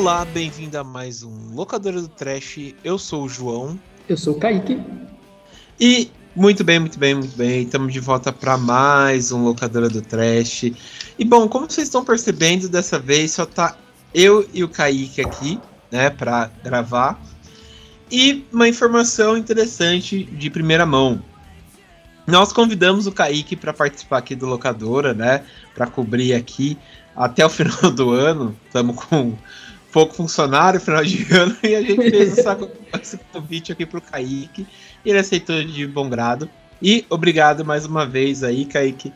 Olá, bem-vindo a mais um Locadora do Trash. Eu sou o João. Eu sou o Kaique. E muito bem, muito bem, muito bem. Estamos de volta para mais um Locadora do Trash. E bom, como vocês estão percebendo, dessa vez só tá eu e o Kaique aqui, né, para gravar. E uma informação interessante de primeira mão. Nós convidamos o Kaique para participar aqui do Locadora, né, para cobrir aqui até o final do ano. Estamos com pouco funcionário, final de ano, e a gente fez essa, esse convite aqui pro Kaique. E ele aceitou de bom grado. E obrigado mais uma vez aí, Kaique,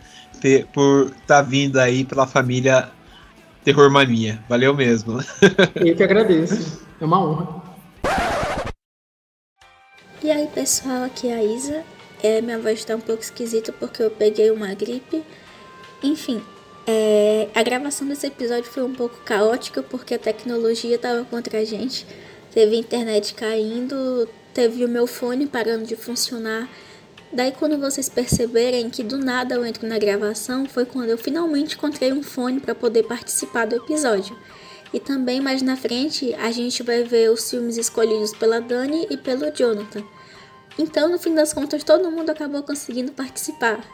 por estar tá vindo aí pela família Terror Mania. Valeu mesmo. Eu que agradeço. É uma honra. E aí, pessoal, aqui é a Isa. É, minha voz está um pouco esquisita porque eu peguei uma gripe. Enfim, é, a gravação desse episódio foi um pouco caótica porque a tecnologia estava contra a gente. Teve a internet caindo, teve o meu fone parando de funcionar. Daí, quando vocês perceberem que do nada eu entro na gravação, foi quando eu finalmente encontrei um fone para poder participar do episódio. E também mais na frente a gente vai ver os filmes escolhidos pela Dani e pelo Jonathan. Então, no fim das contas, todo mundo acabou conseguindo participar.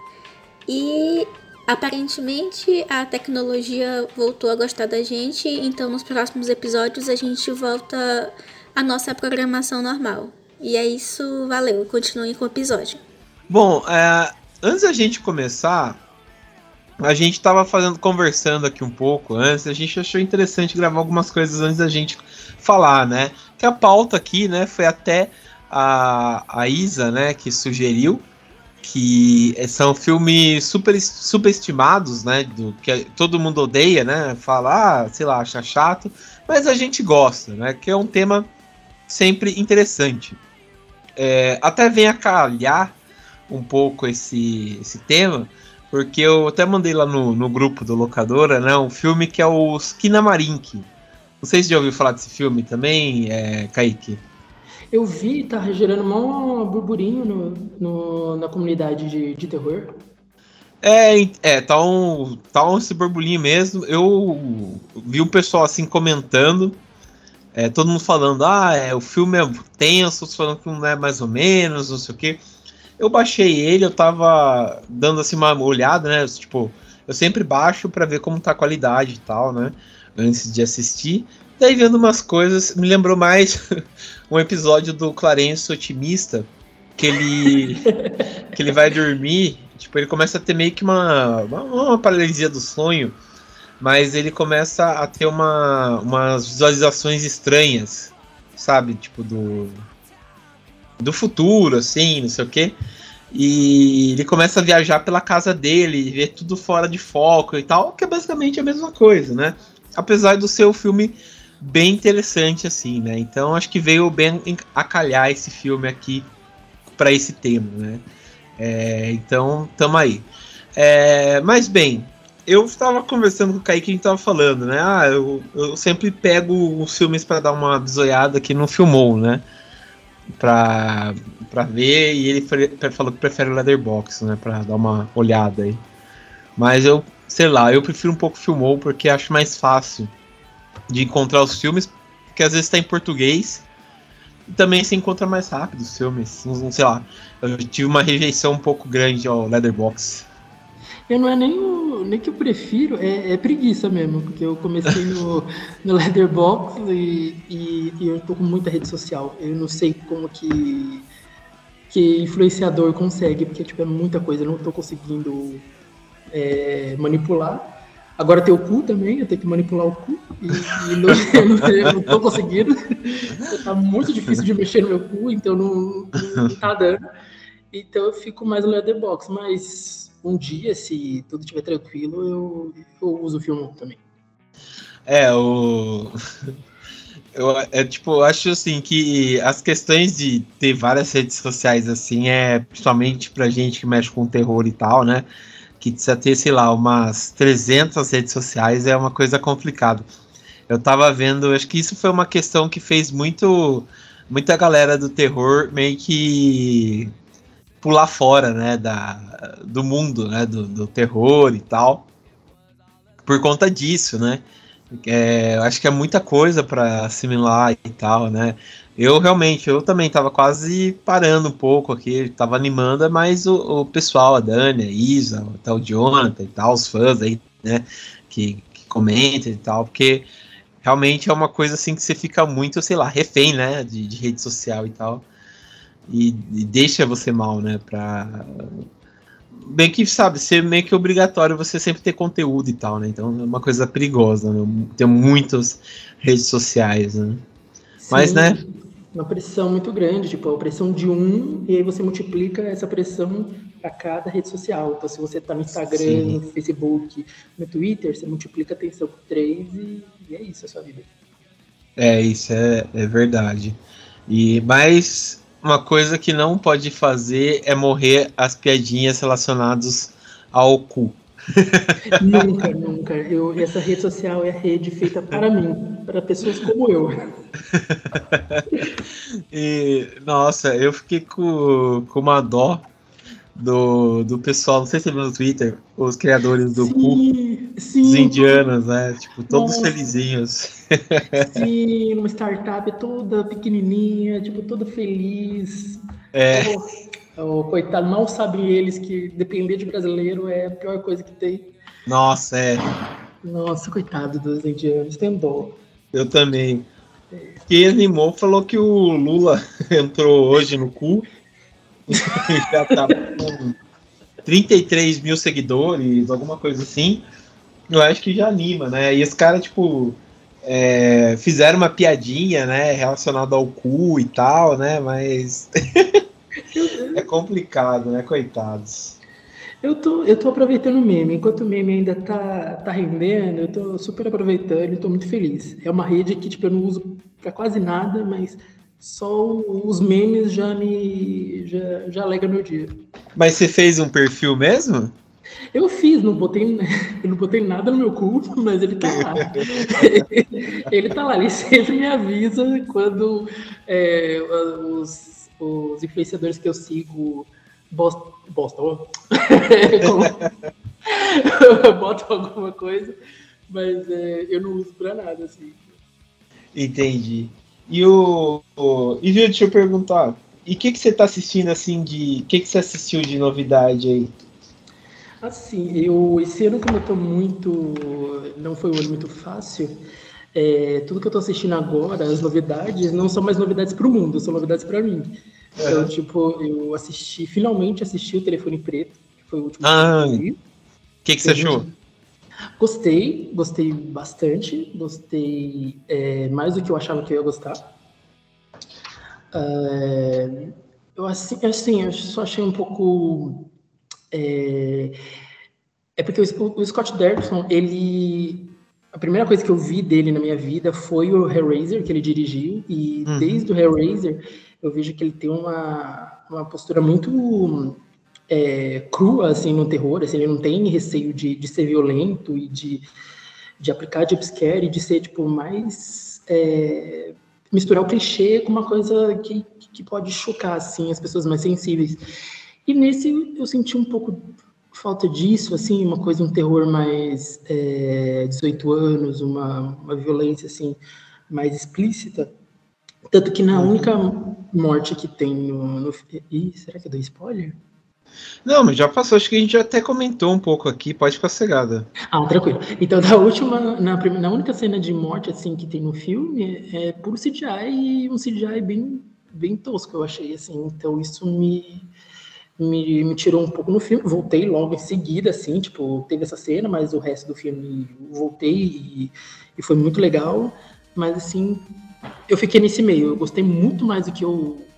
E Aparentemente a tecnologia voltou a gostar da gente, então nos próximos episódios a gente volta à nossa programação normal. E é isso, valeu, continuem com o episódio. Bom, é, antes da gente começar, a gente estava fazendo, conversando aqui um pouco antes, a gente achou interessante gravar algumas coisas antes da gente falar, né? Que a pauta aqui, né, foi até a, a Isa, né, que sugeriu que são filmes super superestimados, né? Do que todo mundo odeia, né? Fala, ah, sei lá, acha chato, mas a gente gosta, né? Que é um tema sempre interessante. É, até vem a calhar um pouco esse, esse tema, porque eu até mandei lá no, no grupo do Locadora, né? Um filme que é o Skinamarink. Não sei se já ouviu falar desse filme também, é, Kaique. Eu vi, tá gerando um burburinho no, no, na comunidade de, de terror. É, é, tá um, tá um esse burburinho mesmo. Eu vi o pessoal assim comentando, é, todo mundo falando, ah, é, o filme é tenso, falando que não é mais ou menos, não sei o que. Eu baixei ele, eu tava dando assim uma olhada, né? Tipo, eu sempre baixo para ver como tá a qualidade e tal, né? Antes de assistir. Daí vendo umas coisas, me lembrou mais um episódio do Clarence Otimista, que ele que ele vai dormir, tipo, ele começa a ter meio que uma, uma, uma paralisia do sonho, mas ele começa a ter uma, umas visualizações estranhas, sabe? Tipo, do, do futuro, assim, não sei o quê. E ele começa a viajar pela casa dele, ver tudo fora de foco e tal, que é basicamente a mesma coisa, né? Apesar do seu filme bem interessante, assim, né? Então acho que veio bem acalhar esse filme aqui para esse tema, né? É, então, tamo aí. É, mas bem, eu estava conversando com o Kaique, a gente tava falando, né? Ah, eu, eu sempre pego os filmes para dar uma bisoiada que não filmou, né? Pra, pra ver, e ele falou que prefere o Leatherbox, né? Pra dar uma olhada aí. Mas eu, sei lá, eu prefiro um pouco filmou porque acho mais fácil de encontrar os filmes, porque às vezes está em português e também se encontra mais rápido os filmes. Não, sei lá, eu tive uma rejeição um pouco grande ao Leatherbox. Eu não é nem, o, nem que eu prefiro, é, é preguiça mesmo, porque eu comecei no, no Leatherbox e, e, e, eu tô com muita rede social. Eu não sei como que, que influenciador consegue, porque tipo, é muita coisa, eu não tô conseguindo é, manipular. Agora tem o cu também, eu tenho que manipular o cu. E, e não, eu não tô conseguindo. Tá muito difícil de mexer no meu cu, então não, não tá dando. Então eu fico mais no Leatherbox. Mas um dia, se tudo estiver tranquilo, eu, eu uso o filme também. É, o. Eu, é, tipo, eu acho assim que as questões de ter várias redes sociais assim é principalmente pra gente que mexe com terror e tal, né? Que precisa ter, sei lá, umas 300 redes sociais é uma coisa complicada. Eu tava vendo, acho que isso foi uma questão que fez muito muita galera do terror meio que pular fora, né, da, do mundo, né, do, do terror e tal, por conta disso, né, É, acho que é muita coisa para assimilar e tal, né? Eu realmente, eu também tava quase parando um pouco aqui, tava animando, mas o, o pessoal, a Dani, a Isa, o Jonathan e tal, os fãs aí, né, que, que comentam e tal, porque realmente é uma coisa assim que você fica muito, sei lá, refém, né, de, de rede social e tal, e, e deixa você mal, né, pra bem que sabe, ser meio que obrigatório você sempre ter conteúdo e tal, né? Então é uma coisa perigosa, né? Ter muitas redes sociais, né? Sim, Mas, né? Uma pressão muito grande, tipo, a pressão de um, e aí você multiplica essa pressão para cada rede social. Então, se você tá no Instagram, Sim. no Facebook, no Twitter, você multiplica a atenção por três e, e é isso a sua vida. É, isso é, é verdade. E, mas uma coisa que não pode fazer é morrer as piadinhas relacionadas ao cu. nunca, nunca. Eu, essa rede social é a rede feita para mim, para pessoas como eu. e, nossa, eu fiquei com, com uma dó do, do pessoal, não sei se você viu no Twitter, os criadores do sim, cu, sim. os indianos, né? Tipo, todos Nossa. felizinhos. Sim, uma startup toda pequenininha, tipo, toda feliz. É. Oh, oh, coitado, mal sabem eles que depender de brasileiro é a pior coisa que tem. Nossa, é. Nossa, coitado dos indianos, tem dó. Eu também. Quem animou falou que o Lula entrou hoje no cu já tá com 33 mil seguidores, alguma coisa assim. Eu acho que já anima, né? E os caras, tipo, é, fizeram uma piadinha, né, relacionada ao cu e tal, né? Mas é complicado, né, coitados. Eu tô, eu tô aproveitando o meme. Enquanto o meme ainda tá, tá rendendo, eu tô super aproveitando e tô muito feliz. É uma rede que, tipo, eu não uso pra quase nada, mas só os memes já me já, já alegra meu dia. Mas você fez um perfil mesmo? Eu fiz, não botei, eu não botei nada no meu cu, mas ele tá lá. ele tá lá, ele sempre me avisa quando é, os, os influenciadores que eu sigo bostam, bostam botam alguma coisa, mas é, eu não uso pra nada, assim. Entendi. E o, o e viu, deixa eu perguntar, e o que que você tá assistindo assim de, o que que você assistiu de novidade aí? Assim, eu esse ano como eu tô muito, não foi um ano muito fácil. É, tudo que eu tô assistindo agora, as novidades, não são mais novidades para o mundo, são novidades para mim. Então, tipo, eu assisti, finalmente assisti o Telefone Preto, que foi o último ah, que eu. O que, que você achou? Gostei, gostei bastante, gostei é, mais do que eu achava que eu ia gostar. É, eu assim, assim, eu só achei um pouco é, é porque o, o, Scott Derrickson, ele a primeira coisa que eu vi dele na minha vida foi o Hellraiser que ele dirigiu e uhum. desde o Hellraiser eu vejo que ele tem uma, uma postura muito é, crua assim no terror, assim, ele não tem receio de, de ser violento e de, de aplicar jumpscare e de ser tipo mais é, misturar o clichê com uma coisa que, que pode chocar assim as pessoas mais sensíveis. E nesse eu senti um pouco falta disso, assim, uma coisa, um terror mais é, 18 anos, uma, uma violência assim mais explícita. Tanto que na uhum. única morte que tem no, no. Ih, será que eu dou spoiler? Não, mas já passou, acho que a gente já até comentou um pouco aqui, pode ficar cegada. Ah, tranquilo. Então, na última, na, primeira, na única cena de morte, assim, que tem no filme, é puro CGI e um CGI bem, bem tosco, eu achei, assim. Então, isso me, me, me tirou um pouco no filme. Voltei logo em seguida, assim, tipo, teve essa cena, mas o resto do filme voltei e, e foi muito legal. Mas, assim, eu fiquei nesse meio. Eu gostei muito mais do que eu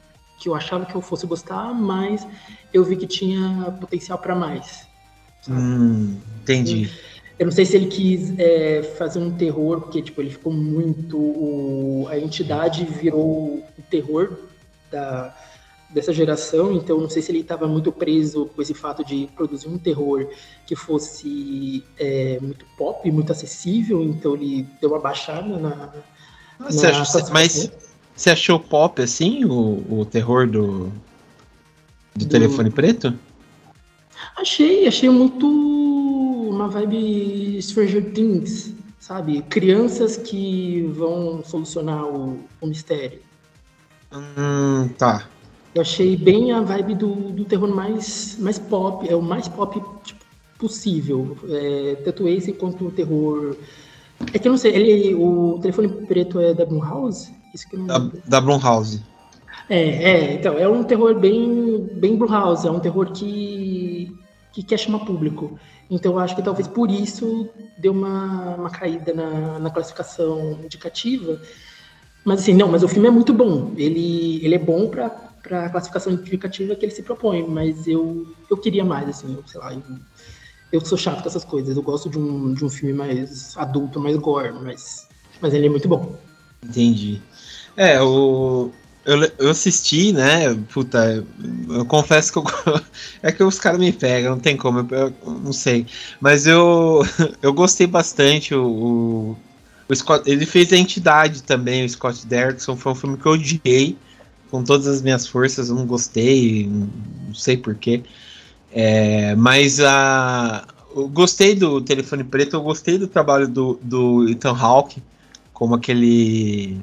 que eu achava que eu fosse gostar, mas eu vi que tinha potencial para mais. Hum, entendi. Eu não sei se ele quis é, fazer um terror, porque tipo, ele ficou muito. O, a entidade virou o terror da, dessa geração, então não sei se ele estava muito preso com esse fato de produzir um terror que fosse é, muito pop, muito acessível, então ele deu uma baixada na. Nossa, na mas você achou pop assim, o, o terror do, do, do, telefone preto? Achei, achei muito uma vibe Stranger Things, sabe? Crianças que vão solucionar o, o mistério. Hum, tá. Eu achei bem a vibe do, do terror mais, mais pop, é o mais pop tipo, possível. É, tanto esse quanto o terror. É que eu não sei, ele, o telefone preto é da Blumhouse? Isso que não... da, da Blumhouse. É, é, então, é um terror bem, bem Blumhouse, é um terror que, que quer chamar público. Então, eu acho que talvez por isso deu uma, uma caída na, na classificação indicativa. Mas assim, não, mas o filme é muito bom. Ele, ele é bom para a classificação indicativa que ele se propõe, mas eu, eu queria mais, assim, sei lá, eu, eu sou chato com essas coisas. Eu gosto de um, de um filme mais adulto, mais gore, mas, mas ele é muito bom. Entendi. É, o, eu, eu assisti, né? Puta, eu confesso que eu, é que os caras me pegam, não tem como, eu, eu, não sei. Mas eu, eu gostei bastante. O, o, Scott, ele fez a entidade também, o Scott Derrickson. Foi um filme que eu odiei com todas as minhas forças. Eu não gostei, não sei porquê. É, mas a, eu gostei do Telefone Preto, eu gostei do trabalho do, do Ethan Hawke como aquele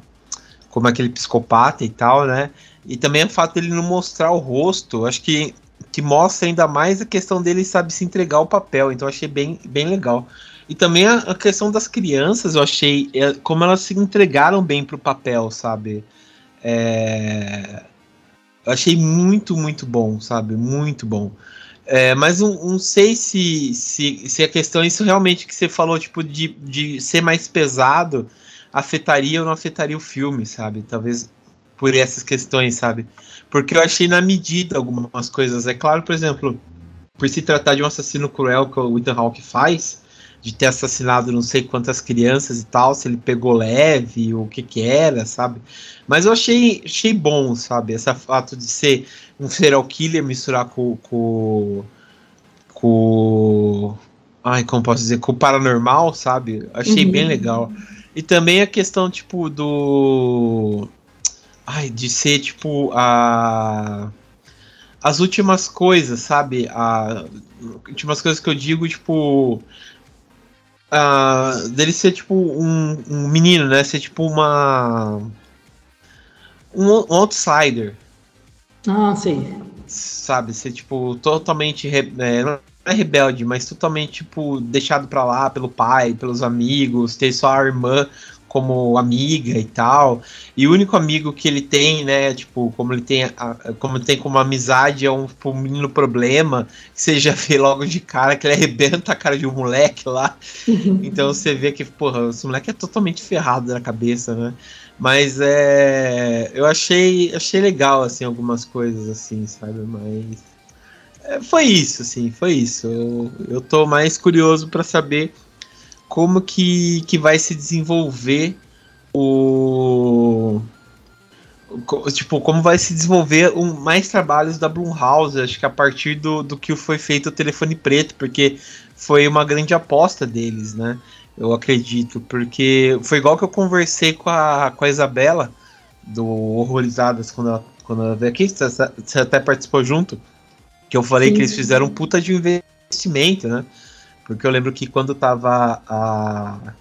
como aquele psicopata e tal, né? E também o fato dele não mostrar o rosto, acho que, que mostra ainda mais a questão dele sabe se entregar ao papel, então achei bem, bem legal. E também a, a questão das crianças, eu achei é, como elas se entregaram bem pro papel, sabe? É, eu achei muito, muito bom, sabe? Muito bom. É, mas não, não sei se, se, se a questão, isso realmente que você falou, tipo, de, de ser mais pesado, afetaria ou não afetaria o filme, sabe? Talvez por essas questões, sabe? Porque eu achei na medida algumas coisas. É claro, por exemplo, por se tratar de um assassino cruel que o Ethan Hawke faz, de ter assassinado não sei quantas crianças e tal, se ele pegou leve, ou o que que era, sabe? Mas eu achei, achei bom, sabe? Esse fato de ser um serial killer misturar com. com. com ai, como posso dizer? Com o paranormal, sabe? Achei uhum. bem legal. E também a questão, tipo, do. Ai, de ser, tipo, a. As últimas coisas, sabe? A... Últimas coisas que eu digo, tipo. A... Dele ser, tipo, um, um menino, né? Ser, tipo, uma. Um, um outsider. Ah, sim. Sabe? Ser, tipo, totalmente. Re... É, é rebelde, mas totalmente, tipo, deixado pra lá pelo pai, pelos amigos, ter só a irmã como amiga e tal. E o único amigo que ele tem, né, tipo, como ele tem, a, como ele tem como amizade é um, tipo, um menino problema, que você já vê logo de cara que ele arrebenta a cara de um moleque lá. então você vê que, porra, esse moleque é totalmente ferrado na cabeça, né? Mas é, eu achei, achei legal assim algumas coisas assim, sabe? Mas foi isso, assim, foi isso. Eu, eu tô mais curioso para saber como que, que vai se desenvolver o tipo, como vai se desenvolver um, mais trabalhos da Blumhouse, acho que a partir do, do que foi feito o Telefone Preto, porque foi uma grande aposta deles, né? Eu acredito, porque foi igual que eu conversei com a, com a Isabela, do Horrorizadas, quando ela, quando ela veio aqui, você, você até participou junto. Que eu falei Sim. que eles fizeram um puta de investimento, né? Porque eu lembro que quando tava a.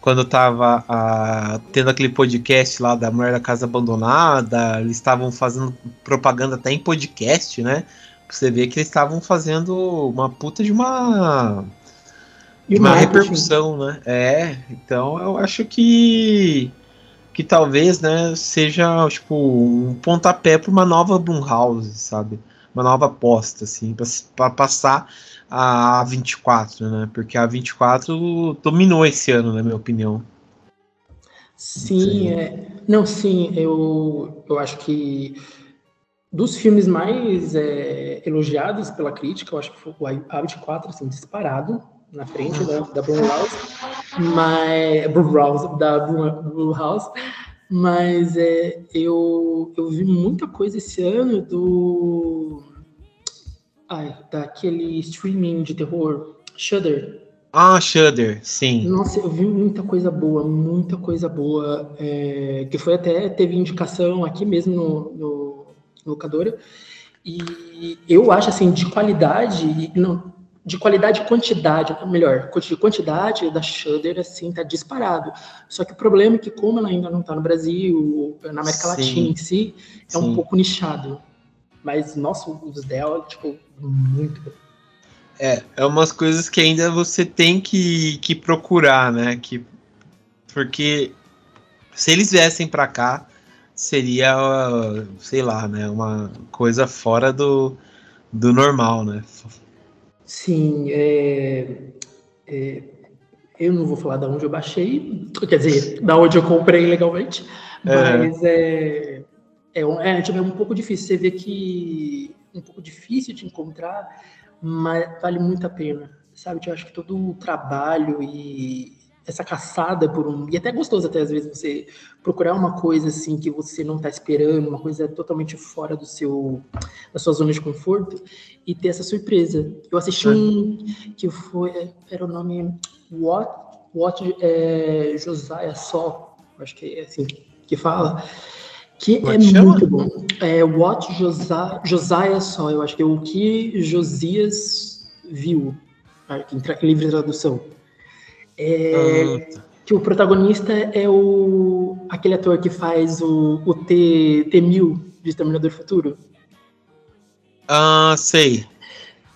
Quando tava a, tendo aquele podcast lá da Mulher da Casa Abandonada, eles estavam fazendo propaganda até em podcast, né? Pra você ver que eles estavam fazendo uma puta de uma. De uma repercussão, né? É, então eu acho que que talvez, né, seja tipo um pontapé para uma nova Blumhouse, sabe? Uma nova aposta, assim, para passar a 24, né? Porque a 24 dominou esse ano, na minha opinião. Sim, é... não, sim, eu, eu acho que dos filmes mais é, elogiados pela crítica, eu acho que foi o A24, assim, disparado na frente da, da Blumhouse, mas Blumhouse, da Blumhouse, mas é, eu, eu vi muita coisa esse ano do. Ai, daquele streaming de terror, Shudder. Ah, Shudder, sim. Nossa, eu vi muita coisa boa, muita coisa boa. É, que foi até, teve indicação aqui mesmo no, no, no locadora. E eu acho assim, de qualidade, não, de qualidade e quantidade, melhor, de quantidade da Shudder, assim, tá disparado. Só que o problema é que, como ela ainda não tá no Brasil, na América Sim. Latina em si, é Sim. um pouco nichado. Mas, nossa, os dela, tipo, muito bom. É, é umas coisas que ainda você tem que, que procurar, né? Que, porque se eles viessem para cá, seria, sei lá, né? Uma coisa fora do, do normal, né? Sim, é, é, eu não vou falar da onde eu baixei, quer dizer, da onde eu comprei legalmente, é. mas é, é, um, é, tipo, é um pouco difícil. Você vê que um pouco difícil de encontrar, mas vale muito a pena, sabe? Eu acho que todo o trabalho e essa caçada por um. E até é gostoso, até às vezes, você procurar uma coisa assim que você não está esperando, uma coisa totalmente fora do seu da sua zona de conforto, e ter essa surpresa. Eu assisti um que foi. Era o nome What, What é, Josiah Só, acho que é assim que fala. Que What é chama? muito bom. É What Josiah, Josiah Só, eu acho que é o que Josias viu, em livre tradução. É, ah. Que o protagonista é o aquele ator que faz o, o T, T-1000 de Exterminador Futuro. Ah, sei.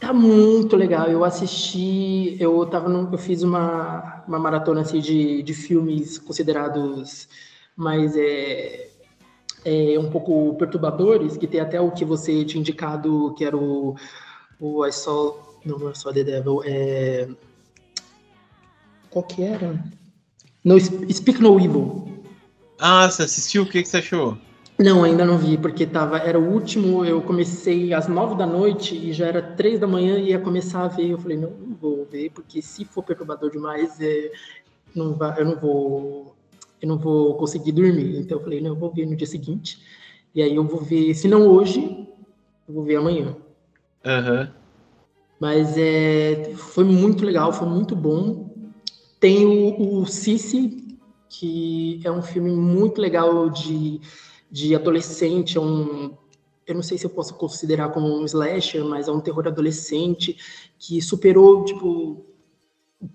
Tá muito legal. Eu assisti, eu tava no, eu fiz uma, uma maratona assim, de, de filmes considerados mais é, é, um pouco perturbadores, que tem até o que você tinha indicado, que era o, o I Saw, não, não é só The Devil, é qual que era? No, Speak No Evil. Ah, você assistiu? O que, que você achou? Não, ainda não vi, porque tava, era o último, eu comecei às nove da noite e já era três da manhã e ia começar a ver. Eu falei, não, não vou ver, porque se for perturbador demais, é, não vai, eu não vou eu não vou conseguir dormir. Então eu falei, não, eu vou ver no dia seguinte. E aí eu vou ver, se não hoje, eu vou ver amanhã. Uhum. Mas é, foi muito legal, foi muito bom. Tem o, o Cici, que é um filme muito legal de, de adolescente, é um, eu não sei se eu posso considerar como um slasher, mas é um terror adolescente que superou, tipo,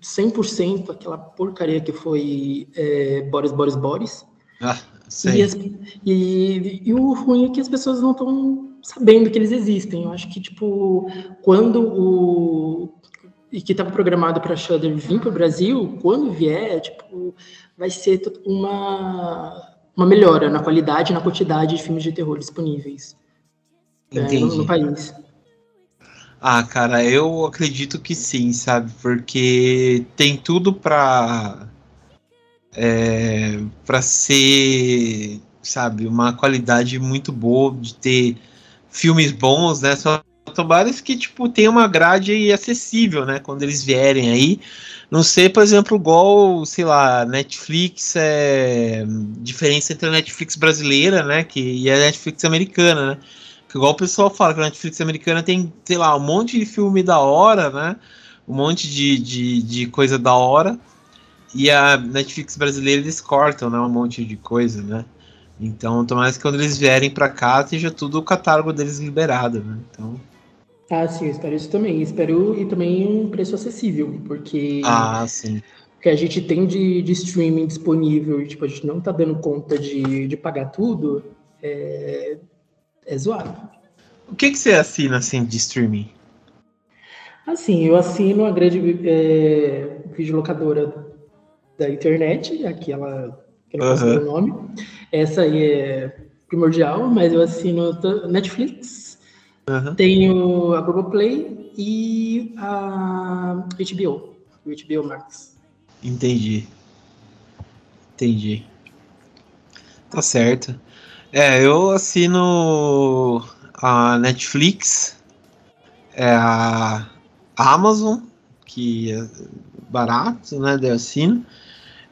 100% aquela porcaria que foi é, Boris, Boris, Boris. Ah, sim. E, as, e, e, o ruim é que as pessoas não estão sabendo que eles existem. Eu acho que, tipo, quando o, e que estava programado para Shudder vir para o Brasil, quando vier, tipo, vai ser uma, uma melhora na qualidade e na quantidade de filmes de terror disponíveis é, no, no, país. Ah, cara, eu acredito que sim, sabe? Porque tem tudo para é, para ser, sabe, uma qualidade muito boa de ter filmes bons, né? Só Tobares que, tipo, tem uma grade acessível, né? Quando eles vierem aí. Não sei, por exemplo, igual, sei lá, Netflix é. Diferença entre a Netflix brasileira, né? Que, e a Netflix americana, né? Que igual o pessoal fala que a Netflix americana tem, sei lá, um monte de filme da hora, né? Um monte de, de, de coisa da hora. E a Netflix brasileira eles cortam, né? Um monte de coisa, né? Então, tomara que quando eles vierem para cá, esteja tudo o catálogo deles liberado, né? Então. Ah, sim, eu espero isso também. Espero e também um preço acessível, porque ah, sim. o que a gente tem de, de streaming disponível e tipo, a gente não tá dando conta de, de pagar tudo, é, é zoado. O que, que você assina assim de streaming? Assim, eu assino a grande é, videolocadora da internet, aquela que não uhum. o nome. Essa aí é primordial, mas eu assino Netflix, Uhum. Tenho a Globoplay e a HBO, o HBO Max. Entendi. Entendi. Tá certo. É, eu assino a Netflix, é a Amazon, que é barato, né? Daí eu assino.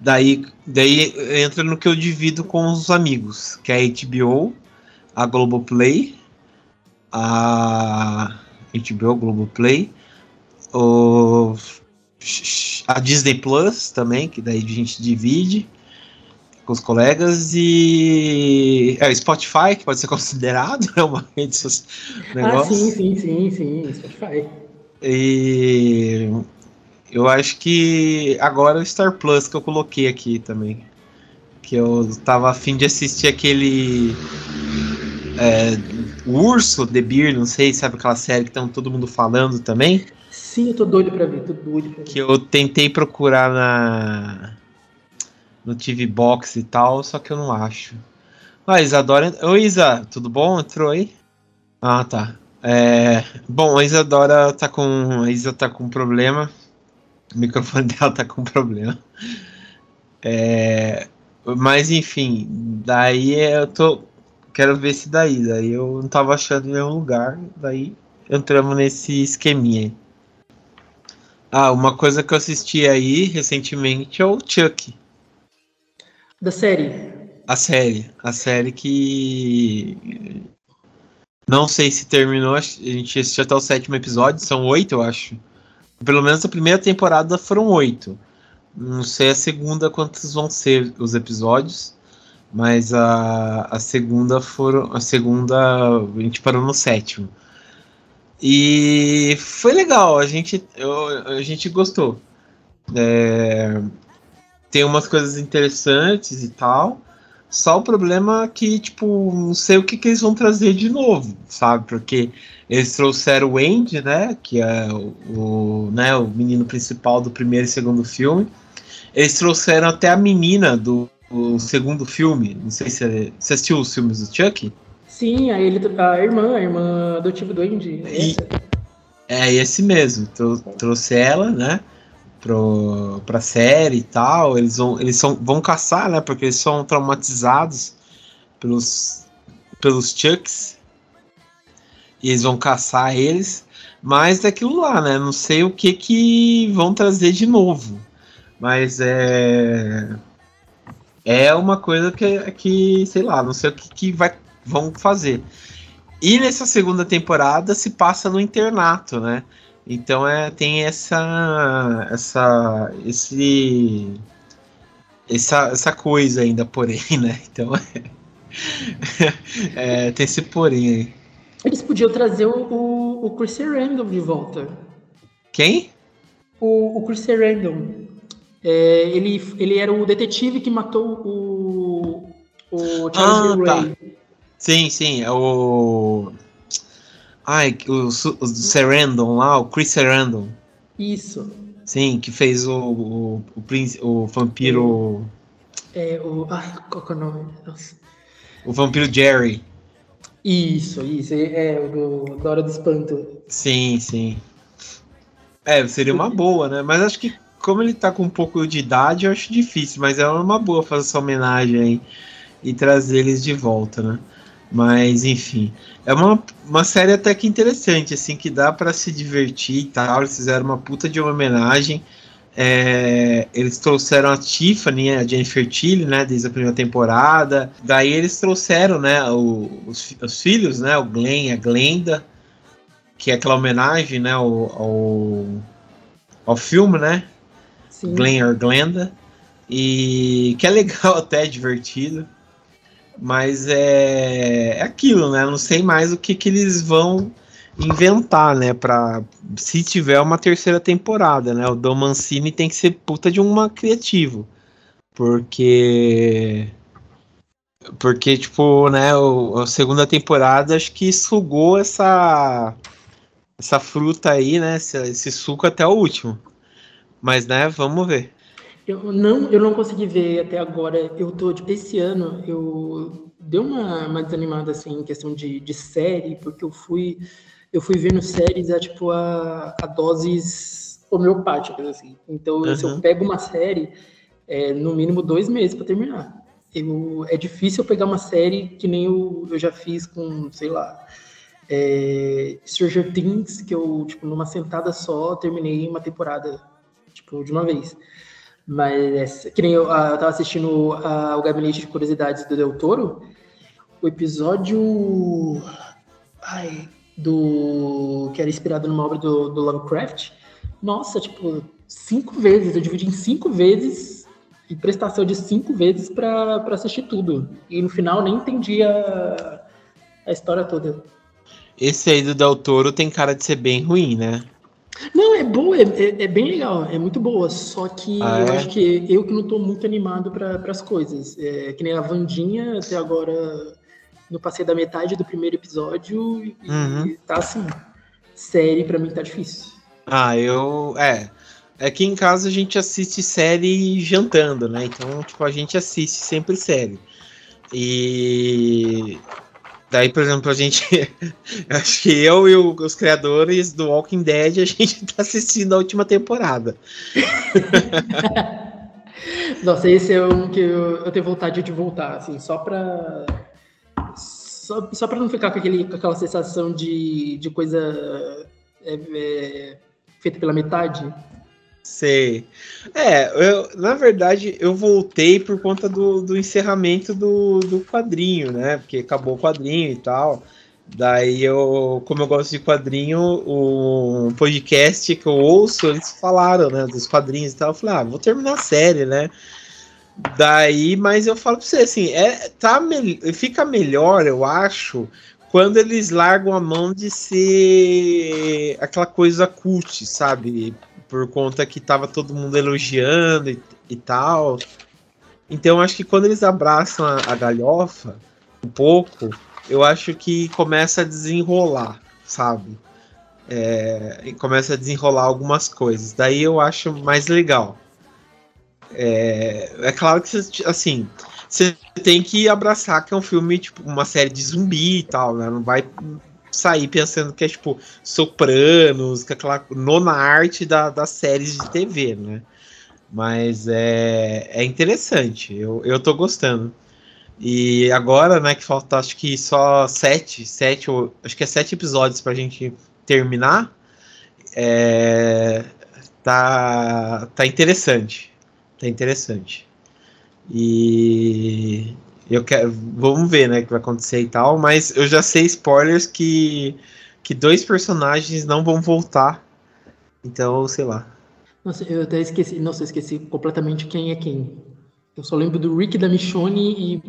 Daí, daí entra no que eu divido com os amigos, que é a HBO, a Globoplay a HBO Globoplay, o, a Disney Plus também, que daí a gente divide com os colegas, e é, o Spotify, que pode ser considerado é uma rede social. Ah, sim, sim, sim, sim, Spotify. E eu acho que agora o Star Plus que eu coloquei aqui também. Que eu tava afim de assistir aquele. É, Urso, The Beer, não sei, sabe aquela série que estão todo mundo falando também? Sim, eu tô doido pra ver, tô doido pra ver. Que eu tentei procurar na. No TV Box e tal, só que eu não acho. Ah, Isadora. Oi, Isa, tudo bom? Entrou aí? Ah, tá. É... Bom, a Isadora tá com. A Isa tá com problema. O microfone dela tá com problema. É... Mas enfim, daí eu tô. Quero ver se daí. Daí eu não tava achando nenhum lugar. Daí entramos nesse esqueminha aí. Ah, uma coisa que eu assisti aí recentemente é o Chuck. Da série. A série. A série que. Não sei se terminou. A gente assistiu até o sétimo episódio. São oito, eu acho. Pelo menos a primeira temporada foram oito. Não sei a segunda quantos vão ser os episódios. Mas a, a segunda foram. A segunda. A gente parou no sétimo. E foi legal, a gente, eu, a gente gostou. É, tem umas coisas interessantes e tal. Só o problema é que, tipo, não sei o que, que eles vão trazer de novo, sabe? Porque eles trouxeram o Andy, né? Que é o, o, né, o menino principal do primeiro e segundo filme. Eles trouxeram até a menina do, do segundo filme. Não sei se você assistiu os filmes do Chuck? Sim, a, ele, a irmã, a irmã adotiva do Andy. E, é esse mesmo. Trou, trouxe ela, né? Pro, pra série e tal. Eles vão, eles são, vão caçar, né? Porque eles são traumatizados pelos, pelos Chucks. E eles vão caçar eles. Mas é aquilo lá, né? Não sei o que que vão trazer de novo. Mas é. É uma coisa que, que sei lá, não sei o que, que vai, vão fazer. E nessa segunda temporada se passa no internato, né? Então é, tem essa. essa. esse. Essa, essa coisa ainda, porém, né? Então é, é, tem esse porém aí. Eles podiam trazer o, o, o Chris Random de volta. Quem? O, o Chris Random. É, ele, ele era o detetive que matou o, o Charles Ah, tá. Ray. Sim, sim, é o. Ai, o, o Sarandon lá, o Chris Sarandon. Isso. Sim, que fez o, o, o, príncipe, o vampiro. É, o, ah, qual que é o nome? Nossa. O vampiro Jerry. Isso, isso. É, o do, da Hora do Espanto. Sim, sim. É, seria uma boa, né? Mas acho que como ele tá com um pouco de idade, eu acho difícil, mas é uma boa fazer essa homenagem aí e trazer eles de volta, né? Mas enfim, é uma, uma série até que interessante, assim, que dá pra se divertir e tal. Eles fizeram uma puta de uma homenagem. É, eles trouxeram a Tiffany, a Jennifer Tilly, né, desde a primeira temporada. Daí eles trouxeram, né, o- os, os filhos, né, o Glenn a Glenda, que é aquela homenagem, né, ao, ao, ao filme, né, Sim. Glenn or Glenda, e que é legal até, é divertido. Mas é, é aquilo, né? Não sei mais o que, que eles vão inventar, né? Pra, se tiver uma terceira temporada, né? O Dom Mancini tem que ser puta de uma criativo. Porque. Porque, tipo, né? O, a segunda temporada acho que sugou essa. Essa fruta aí, né? Esse, esse suco até o último. Mas, né? Vamos ver. Eu não, eu não consegui ver até agora. Eu tô, tipo, esse ano eu deu uma, uma desanimada assim em questão de, de série, porque eu fui eu fui vendo séries a tipo a, a doses homeopáticas assim. Então, se eu Uhum. pego uma série, é no mínimo dois meses para terminar. Eu, é difícil eu pegar uma série que nem eu, eu já fiz com, sei lá, é, Stranger Things, que eu, tipo, numa sentada só, terminei uma temporada, tipo, de uma vez. Mas, que nem eu, ah, eu tava assistindo ah, o Gabinete de Curiosidades do Del Toro, o episódio ai, do que era inspirado numa obra do, do Lovecraft. Nossa, tipo, cinco vezes, eu dividi em cinco vezes, e prestação de cinco vezes pra assistir tudo. E no final nem entendi a, a história toda. Esse aí do Del Toro tem cara de ser bem ruim, né? Não, é boa, é, é, é, bem legal, é muito boa. Só que ah, eu é? acho que eu que não tô muito animado para as coisas. É, que nem a Vandinha, até agora não passei da metade do primeiro episódio e uhum. tá assim. Série para mim tá difícil. Ah, eu. É. Aqui em casa a gente assiste série jantando, né? Então, tipo, a gente assiste sempre série. E Daí, por exemplo, a gente. acho que eu e o, os criadores do Walking Dead, a gente tá assistindo a última temporada. Nossa, esse é um que eu, eu, tenho vontade de voltar, assim, só pra. Só, só pra não ficar com, aquele, com aquela sensação de, de coisa é, é, feita pela metade. Sei. É, eu, na verdade, eu voltei por conta do, do encerramento do, do quadrinho, né? Porque acabou o quadrinho e tal. Daí eu, como eu gosto de quadrinho, o podcast que eu ouço, eles falaram, né, dos quadrinhos e tal. Eu falei, ah, vou terminar a série, né? Daí, mas eu falo pra você assim, é, tá me, fica melhor, eu acho, quando eles largam a mão de ser aquela coisa cult, sabe? Por conta que tava todo mundo elogiando e, e tal. Então acho que quando eles abraçam a, a, galhofa um pouco, eu acho que começa a desenrolar, sabe? É, começa a desenrolar algumas coisas. Daí eu acho mais legal. É, é claro que assim, você tem que abraçar que é um filme, tipo, uma série de zumbi e tal, né? Não vai sair pensando que é tipo Sopranos, que é aquela nona arte da, das séries de TV, né? Mas é, é interessante, eu, eu tô gostando. E agora, né, que falta acho que só sete, sete, acho que é sete episódios pra gente terminar. É, tá, tá interessante. Tá interessante. E eu quero, vamos ver, né, o que vai acontecer e tal, mas eu já sei spoilers que que dois personagens não vão voltar. Então, sei lá. Nossa, eu até esqueci, nossa, eu esqueci completamente quem é quem. Eu só lembro do Rick da Michonne e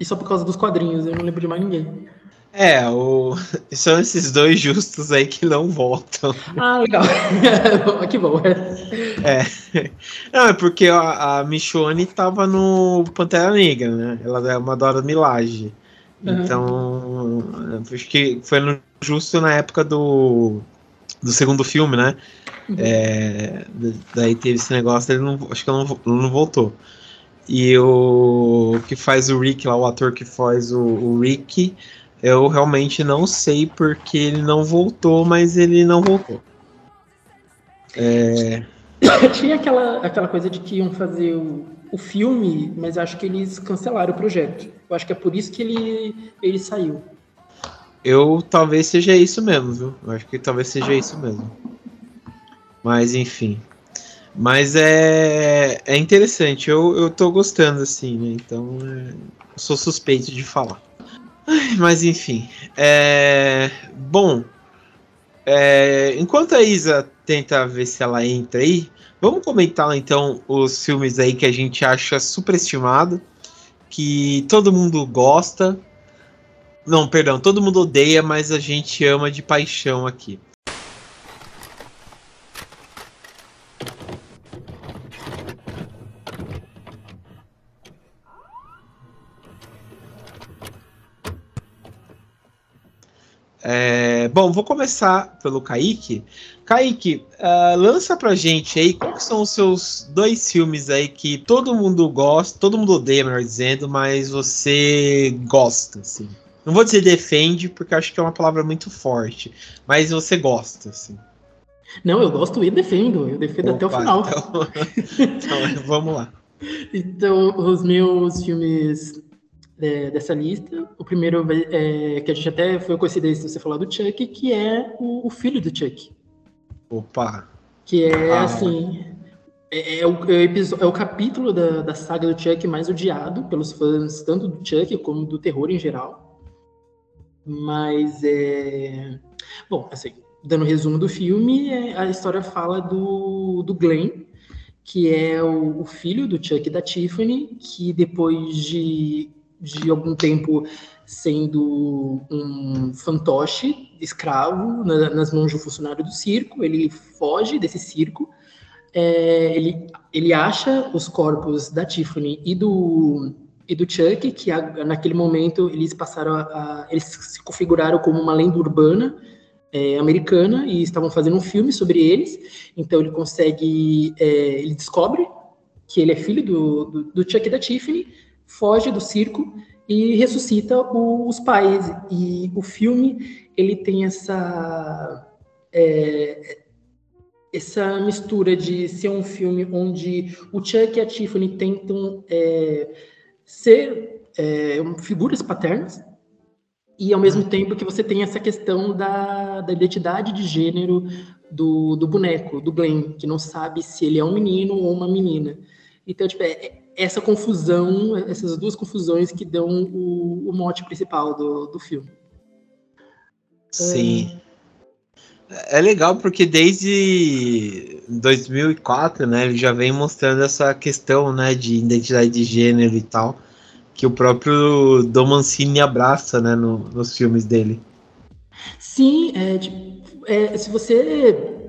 e só por causa dos quadrinhos, eu não lembro de mais ninguém. É, o... são esses dois justos aí que não voltam. Ah, legal. que bom. É. Não, é porque a, a Michonne tava no Pantera Negra, né? Ela é uma Dora Milage. Uhum. Então, acho que foi no, justo na época do, do segundo filme, né? Uhum. É, daí teve esse negócio, ele não, acho que ele não, não voltou. E o que faz o Rick lá, o ator que faz o, o Rick, eu realmente não sei porque ele não voltou, mas ele não voltou. É... Tinha aquela, aquela coisa de que iam fazer o, o filme, mas acho que eles cancelaram o projeto. Eu acho que é por isso que ele, ele saiu. Eu talvez seja isso mesmo, viu? Eu acho que talvez seja isso mesmo. Mas enfim. Mas é, é interessante, eu, eu tô gostando, assim, né? Então é, sou suspeito de falar. Mas enfim. É... Bom, é... enquanto a Isa tenta ver se ela entra aí, vamos comentar então os filmes aí que a gente acha superestimado, que todo mundo gosta. Não, perdão, todo mundo odeia, mas a gente ama de paixão aqui. É, bom, vou começar pelo Kaique. Kaique, uh, lança pra gente aí quais são os seus dois filmes aí que todo mundo gosta, todo mundo odeia, melhor dizendo, mas você gosta, assim. Não vou dizer defende, porque acho que é uma palavra muito forte, mas você gosta, assim. Não, eu gosto e defendo, eu defendo Opa, até o final. Então, então vamos lá. Então, os meus filmes é, dessa lista. O primeiro, é, que a gente até foi coincidência você falar do Chuck, que é o, o filho do Chuck. Opa! Que é ah. assim. É, é, o, é, é, o, capítulo da, da saga do Chuck mais odiado pelos fãs, tanto do Chuck como do terror em geral. Mas é. Bom, assim, dando resumo do filme, é, a história fala do, do Glenn, que é o, o, filho do Chuck e da Tiffany, que depois de de algum tempo sendo um fantoche, escravo na, nas mãos de um funcionário do circo, ele foge desse circo, é, ele, ele acha os corpos da Tiffany e do, e do Chuck, que a, naquele momento eles passaram a, a, eles se configuraram como uma lenda urbana é, americana e estavam fazendo um filme sobre eles. Então ele consegue, é, ele descobre que ele é filho do, do, do Chuck e da Tiffany, foge do circo e ressuscita os pais. E o filme ele tem essa é, essa mistura de ser um filme onde o Chuck e a Tiffany tentam é, ser é, figuras paternas e ao mesmo tempo que você tem essa questão da, da identidade de gênero do, do boneco, do Glenn, que não sabe se ele é um menino ou uma menina. Então, tipo, é, essa confusão, essas duas confusões que dão o, o mote principal do, do filme. Sim. É... é legal porque desde 2004, né, ele já vem mostrando essa questão, né, de identidade de gênero e tal, que o próprio Dom Mancini abraça, né, no, nos filmes dele. Sim, é, tipo, é, se você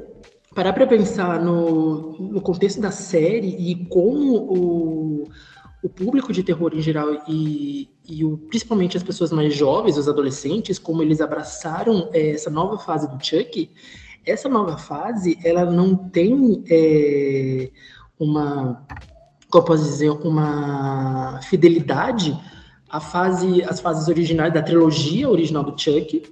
parar para pensar no, no contexto da série e como o, o público de terror em geral e, e o, principalmente as pessoas mais jovens, os adolescentes, como eles abraçaram é, essa nova fase do Chuck, essa nova fase ela não tem é, uma, como posso dizer, uma fidelidade à fase, às fases originais da trilogia original do Chuck,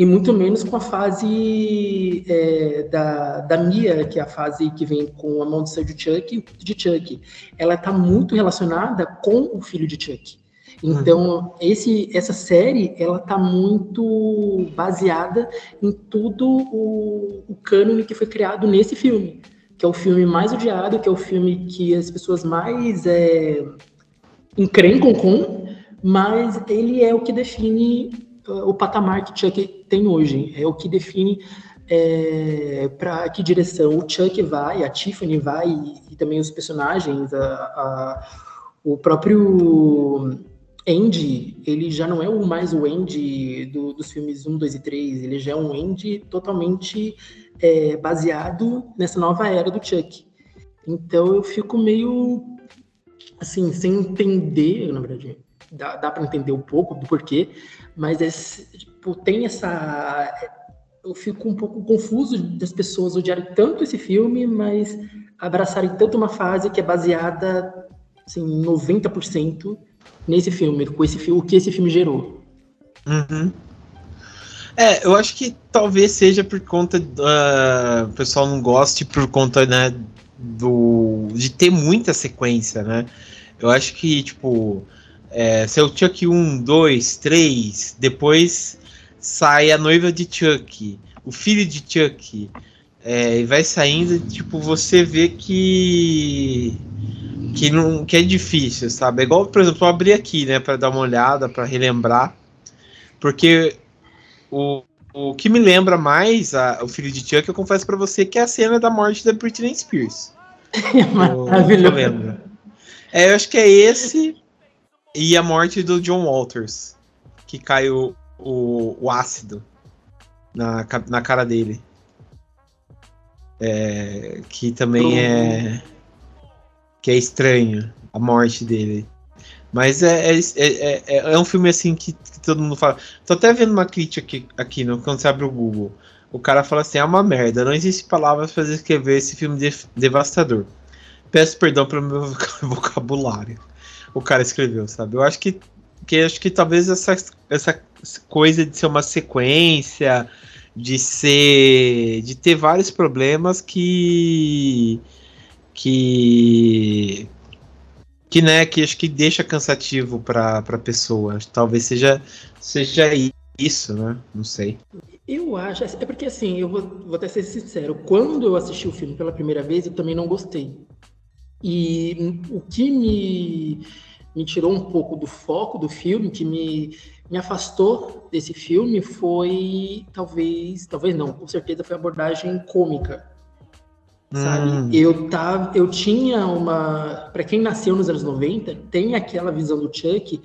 e muito menos com a fase é, da, da Mia, que é a fase que vem com a mão de Chuck de Chuck. Ela está muito relacionada com o filho de Chuck. Então, esse, essa série, ela tá muito baseada em tudo o, o cânone que foi criado nesse filme, que é o filme mais odiado, que é o filme que as pessoas mais é, encrencam com, mas ele é o que define o patamar que Chuck tem hoje. É o que define é, para que direção o Chuck vai, a Tiffany vai e, e também os personagens, a, a, o próprio Andy, ele já não é o mais o Andy do, dos filmes 1, 2 e 3, ele já é um Andy totalmente é, baseado nessa nova era do Chuck. Então eu fico meio assim, sem entender, na verdade, dá, dá para entender um pouco do porquê, mas é, tipo, tem essa. Eu fico um pouco confuso das pessoas odiarem tanto esse filme, mas abraçarem tanto uma fase que é baseada assim, 90% nesse filme, com esse filme, o que esse filme gerou. Uhum. É, eu acho que talvez seja por conta uh, o pessoal não goste por conta, né, do de ter muita sequência, né? Eu acho que tipo é, seu Chuck 1, 2, 3, depois sai a noiva de Chuck, o filho de Chuck, é, e vai saindo, tipo, você vê que que não que é difícil, sabe? É igual, por exemplo, eu abri aqui, né, para dar uma olhada, para relembrar, porque o, o que me lembra mais a, o filho de Chuck, eu confesso para você que é a cena da morte da Britney Spears. Maravilhoso. É, eu acho que é esse e a morte do John Walters, que caiu o, o ácido na, na cara dele. É, que também é. Que é estranho a morte dele. Mas é, é, é, é, é um filme assim que, que, todo mundo fala. Tô até vendo uma crítica aqui, aqui no, quando você abre o Google. O cara fala assim: é uma merda, não existe palavras para descrever esse filme de, devastador. Peço perdão pelo meu vocabulário o cara escreveu, sabe? Eu acho que, que acho que talvez essa, essa coisa de ser uma sequência, de ser. de ter vários problemas que. que. que, né, que acho que deixa cansativo pra, pra pessoa. Talvez seja, seja isso, né? Não sei. Eu acho, é porque assim, eu vou, vou até ser sincero, quando eu assisti o filme pela primeira vez, eu também não gostei. E o que me, me tirou um pouco do foco do filme, que me, me afastou desse filme, foi talvez, talvez não, com certeza foi a abordagem cômica. Sabe? Hum. Eu tava, eu tinha uma, para quem nasceu nos anos 90, tem aquela visão do Chuck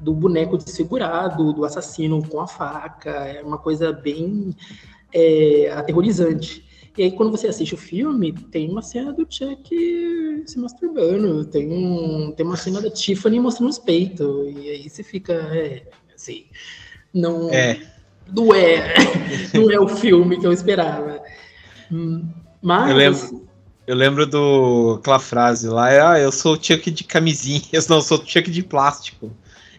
do boneco desfigurado, do assassino com a faca, é uma coisa bem é, aterrorizante. E aí, quando você assiste o filme, tem uma cena do Chuck se masturbando, tem, um, tem uma cena da Tiffany mostrando os peitos, e aí você fica, é, assim, não é. não é, não é o filme que eu esperava. Mas... Eu lembro, eu lembro do aquela frase lá, é, ah, eu sou o Chuck de camisinha, eu não sou o Chuck de plástico.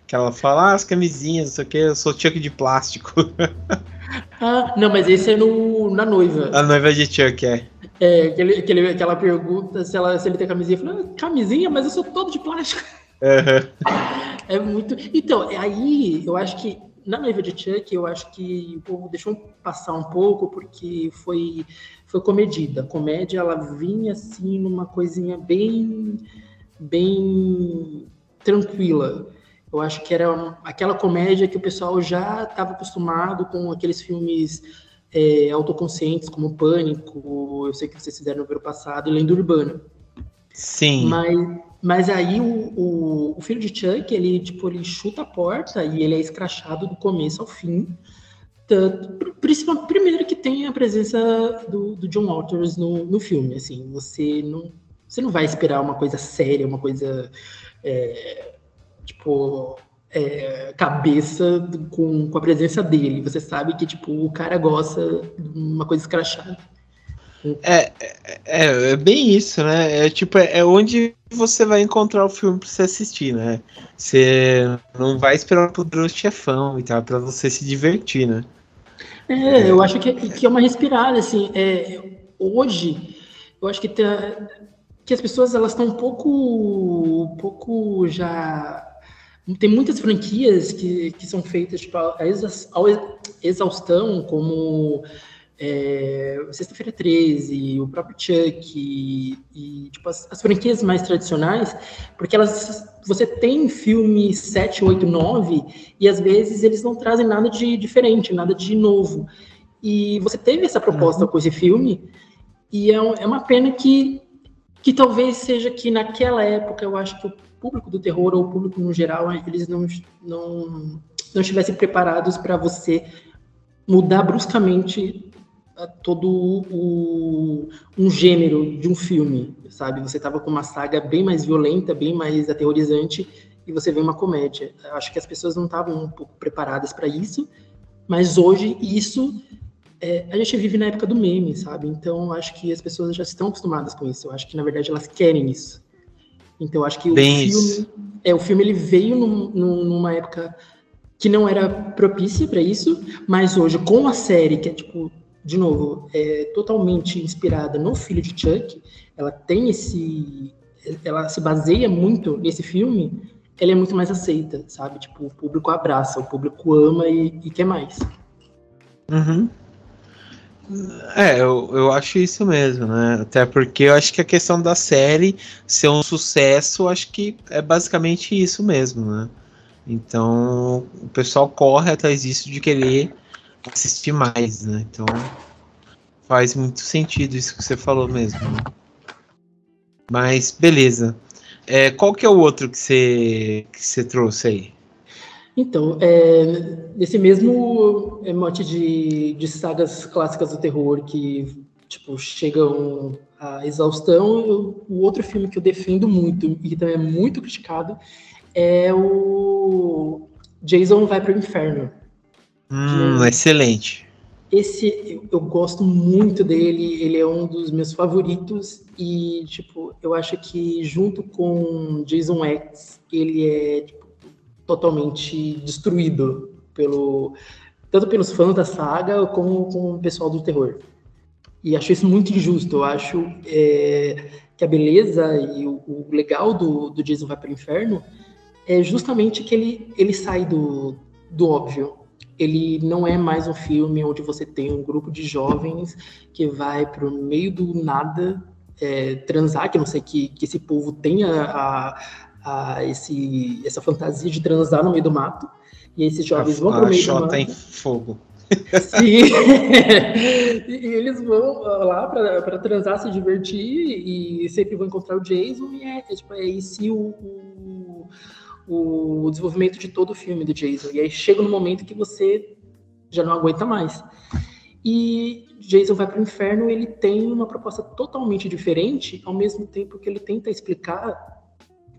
Que ela fala, ah, as camisinhas, não sei o que, eu sou o Chuck de plástico. Ah, não, mas esse é no, na noiva. A noiva de Chuck, é. É, aquele, aquele, aquela pergunta se, ela, se ele tem camisinha. Eu falei, ah, camisinha, mas eu sou todo de plástico. Uhum. É muito. Então, aí eu acho que na noiva de Chuck, eu acho que o povo deixou passar um pouco, porque foi, foi comedida. A comédia, ela vinha assim numa coisinha bem, bem tranquila. Eu acho que era aquela comédia que o pessoal já estava acostumado com aqueles filmes é, autoconscientes, como Pânico, eu sei que vocês fizeram no ano passado, e Lenda Urbana. Sim. Mas, mas aí o, o, o, filho de Chuck, ele, tipo, ele chuta a porta e ele é escrachado do começo ao fim. Tanto, primeiro que tem a presença do, do John Walters no, no filme, assim, você não, você não vai esperar uma coisa séria, uma coisa é, tipo, é, cabeça com, com a presença dele. Você sabe que, tipo, o cara gosta de uma coisa escrachada. É, é, é, bem isso, né? É tipo, é, é onde você vai encontrar o filme pra você assistir, né? Você não vai esperar o poderoso chefão e tal, pra você se divertir, né? É, eu acho que, que é uma respirada, assim. É, hoje, eu acho que, que as pessoas elas estão um pouco, um pouco já tem muitas franquias que, que são feitas tipo, a exaustão, como é, Sexta-feira 13, o próprio Chuck, e, e tipo, as, as, franquias mais tradicionais, porque elas você tem filme 7, 8, 9, e às vezes eles não trazem nada de diferente, nada de novo. E você teve essa proposta uhum. com esse filme, e é, é uma pena que, que talvez seja que naquela época eu acho que o público do terror ou o público no geral, eles não, não, não estivessem preparados para você mudar bruscamente todo o, um gênero de um filme, sabe? Você estava com uma saga bem mais violenta, bem mais aterrorizante, e você vê uma comédia. Eu acho que as pessoas não estavam um pouco preparadas para isso, mas hoje isso é, a gente vive na época do meme, sabe? Então acho que as pessoas já estão acostumadas com isso. Eu acho que na verdade elas querem isso. Então acho que o filme, é, o filme ele veio num, numa época que não era propícia para isso, mas hoje com a série que é tipo, de novo, é totalmente inspirada no filho de Chuck, ela tem esse ela se baseia muito nesse filme, ela é muito mais aceita, sabe? Tipo, o público abraça, o público ama e, e quer mais. Uhum. É, eu, eu acho isso mesmo, né? Até porque eu acho que a questão da série ser um sucesso, acho que é basicamente isso mesmo, né? Então o pessoal corre atrás disso de querer assistir mais, né? Então faz muito sentido isso que você falou mesmo. Né? Mas beleza. É, qual que é o outro que você, que você trouxe aí? Então, é, mesmo mote de, de sagas clássicas do terror que tipo, chegam à exaustão, eu, o outro filme que eu defendo muito e que também é muito criticado é o Jason Vai para o Inferno. Hum, excelente. Esse eu, eu, gosto muito dele, ele é um dos meus favoritos e tipo, eu acho que junto com Jason X, ele é tipo, totalmente destruído pelo tanto pelos fãs da saga como com o pessoal do terror. E acho isso muito injusto. Eu acho é, que a beleza e o, o, legal do, do Jason Vai para o Inferno é justamente que ele, ele sai do, do óbvio. Ele não é mais um filme onde você tem um grupo de jovens que vai para o meio do nada é, transar, que não sei que, que esse povo tenha a, a esse, essa fantasia de transar no meio do mato. E esses jovens a, vão para o meio do mato. em fogo. Sim. e eles vão lá para transar, se divertir e sempre vão encontrar o Jason. E é, é tipo, é esse o, o, o desenvolvimento de todo o filme do Jason. E aí chega no momento que você já não aguenta mais. E Jason vai para o inferno, ele tem uma proposta totalmente diferente, ao mesmo tempo que ele tenta explicar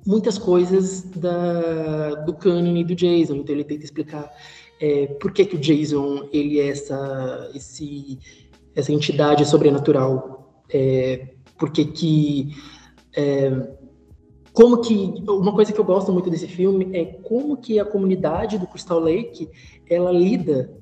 muitas coisas da, do cânone do Jason. Então ele tenta explicar é, por que, que o Jason ele é essa, esse, essa entidade sobrenatural, é, por que que é, como que uma coisa que eu gosto muito desse filme é como que a comunidade do Crystal Lake ela lida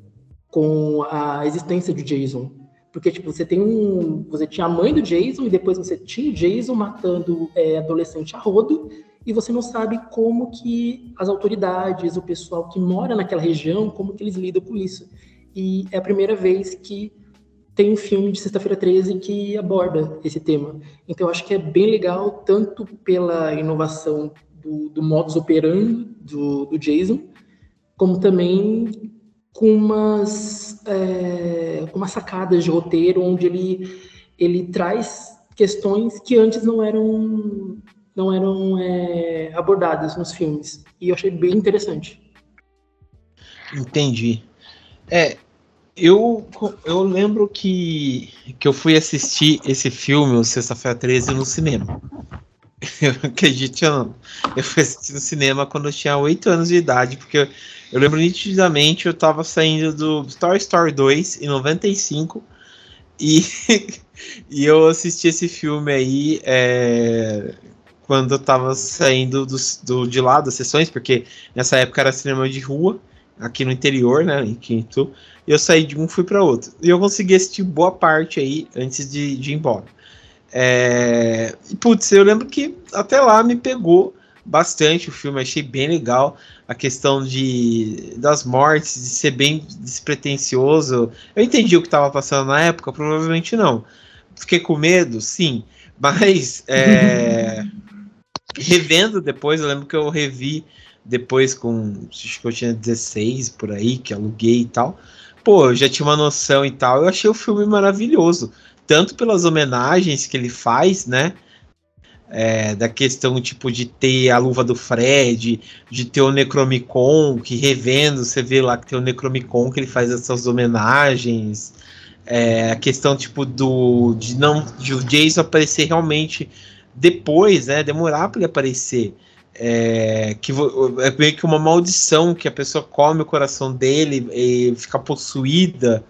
com a existência de Jason. Porque, tipo, você tem um. Você tinha a mãe do Jason e depois você tinha o Jason matando é, adolescente a rodo, e você não sabe como que as autoridades, o pessoal que mora naquela região, como que eles lidam com isso. E é a primeira vez que tem um filme de Sexta-feira 13 que aborda esse tema. Então, eu acho que é bem legal, tanto pela inovação do, do modus operandi do, do Jason, como também com umas, é, umas sacadas de roteiro onde ele, ele traz questões que antes não eram, não eram é, abordadas nos filmes. E eu achei bem interessante. Entendi. É, eu, eu lembro que, que eu fui assistir esse filme, o Sexta-feira 13, no cinema. Eu acredito ou não. Eu fui assistir no cinema quando eu tinha 8 anos de idade, porque eu, eu lembro nitidamente, eu tava saindo do Toy Story 2 em 95 e, e eu assisti esse filme aí é, quando eu tava saindo do, do, de lá das sessões, porque nessa época era cinema de rua, aqui no interior, né, em Quinto, eu saí de um fui para outro. E eu consegui assistir boa parte aí antes de, de ir embora. É... Putz, eu lembro que até lá me pegou bastante o filme, achei bem legal a questão de das mortes, de ser bem despretensioso. Eu entendi o que estava passando na época, provavelmente não. Fiquei com medo, sim, mas é... revendo depois, eu lembro que eu revi depois com acho que eu tinha 16 por aí, que aluguei e tal. Pô, eu já tinha uma noção e tal. Eu achei o filme maravilhoso tanto pelas homenagens que ele faz, né? É, da questão tipo de ter a luva do Fred, de ter o Necromicon, que revendo, você vê lá que tem o Necromicon que ele faz essas homenagens. É, a questão tipo do de não de o Jason aparecer realmente depois, né? Demorar para ele aparecer. É, que é meio que uma maldição que a pessoa come o coração dele e fica possuída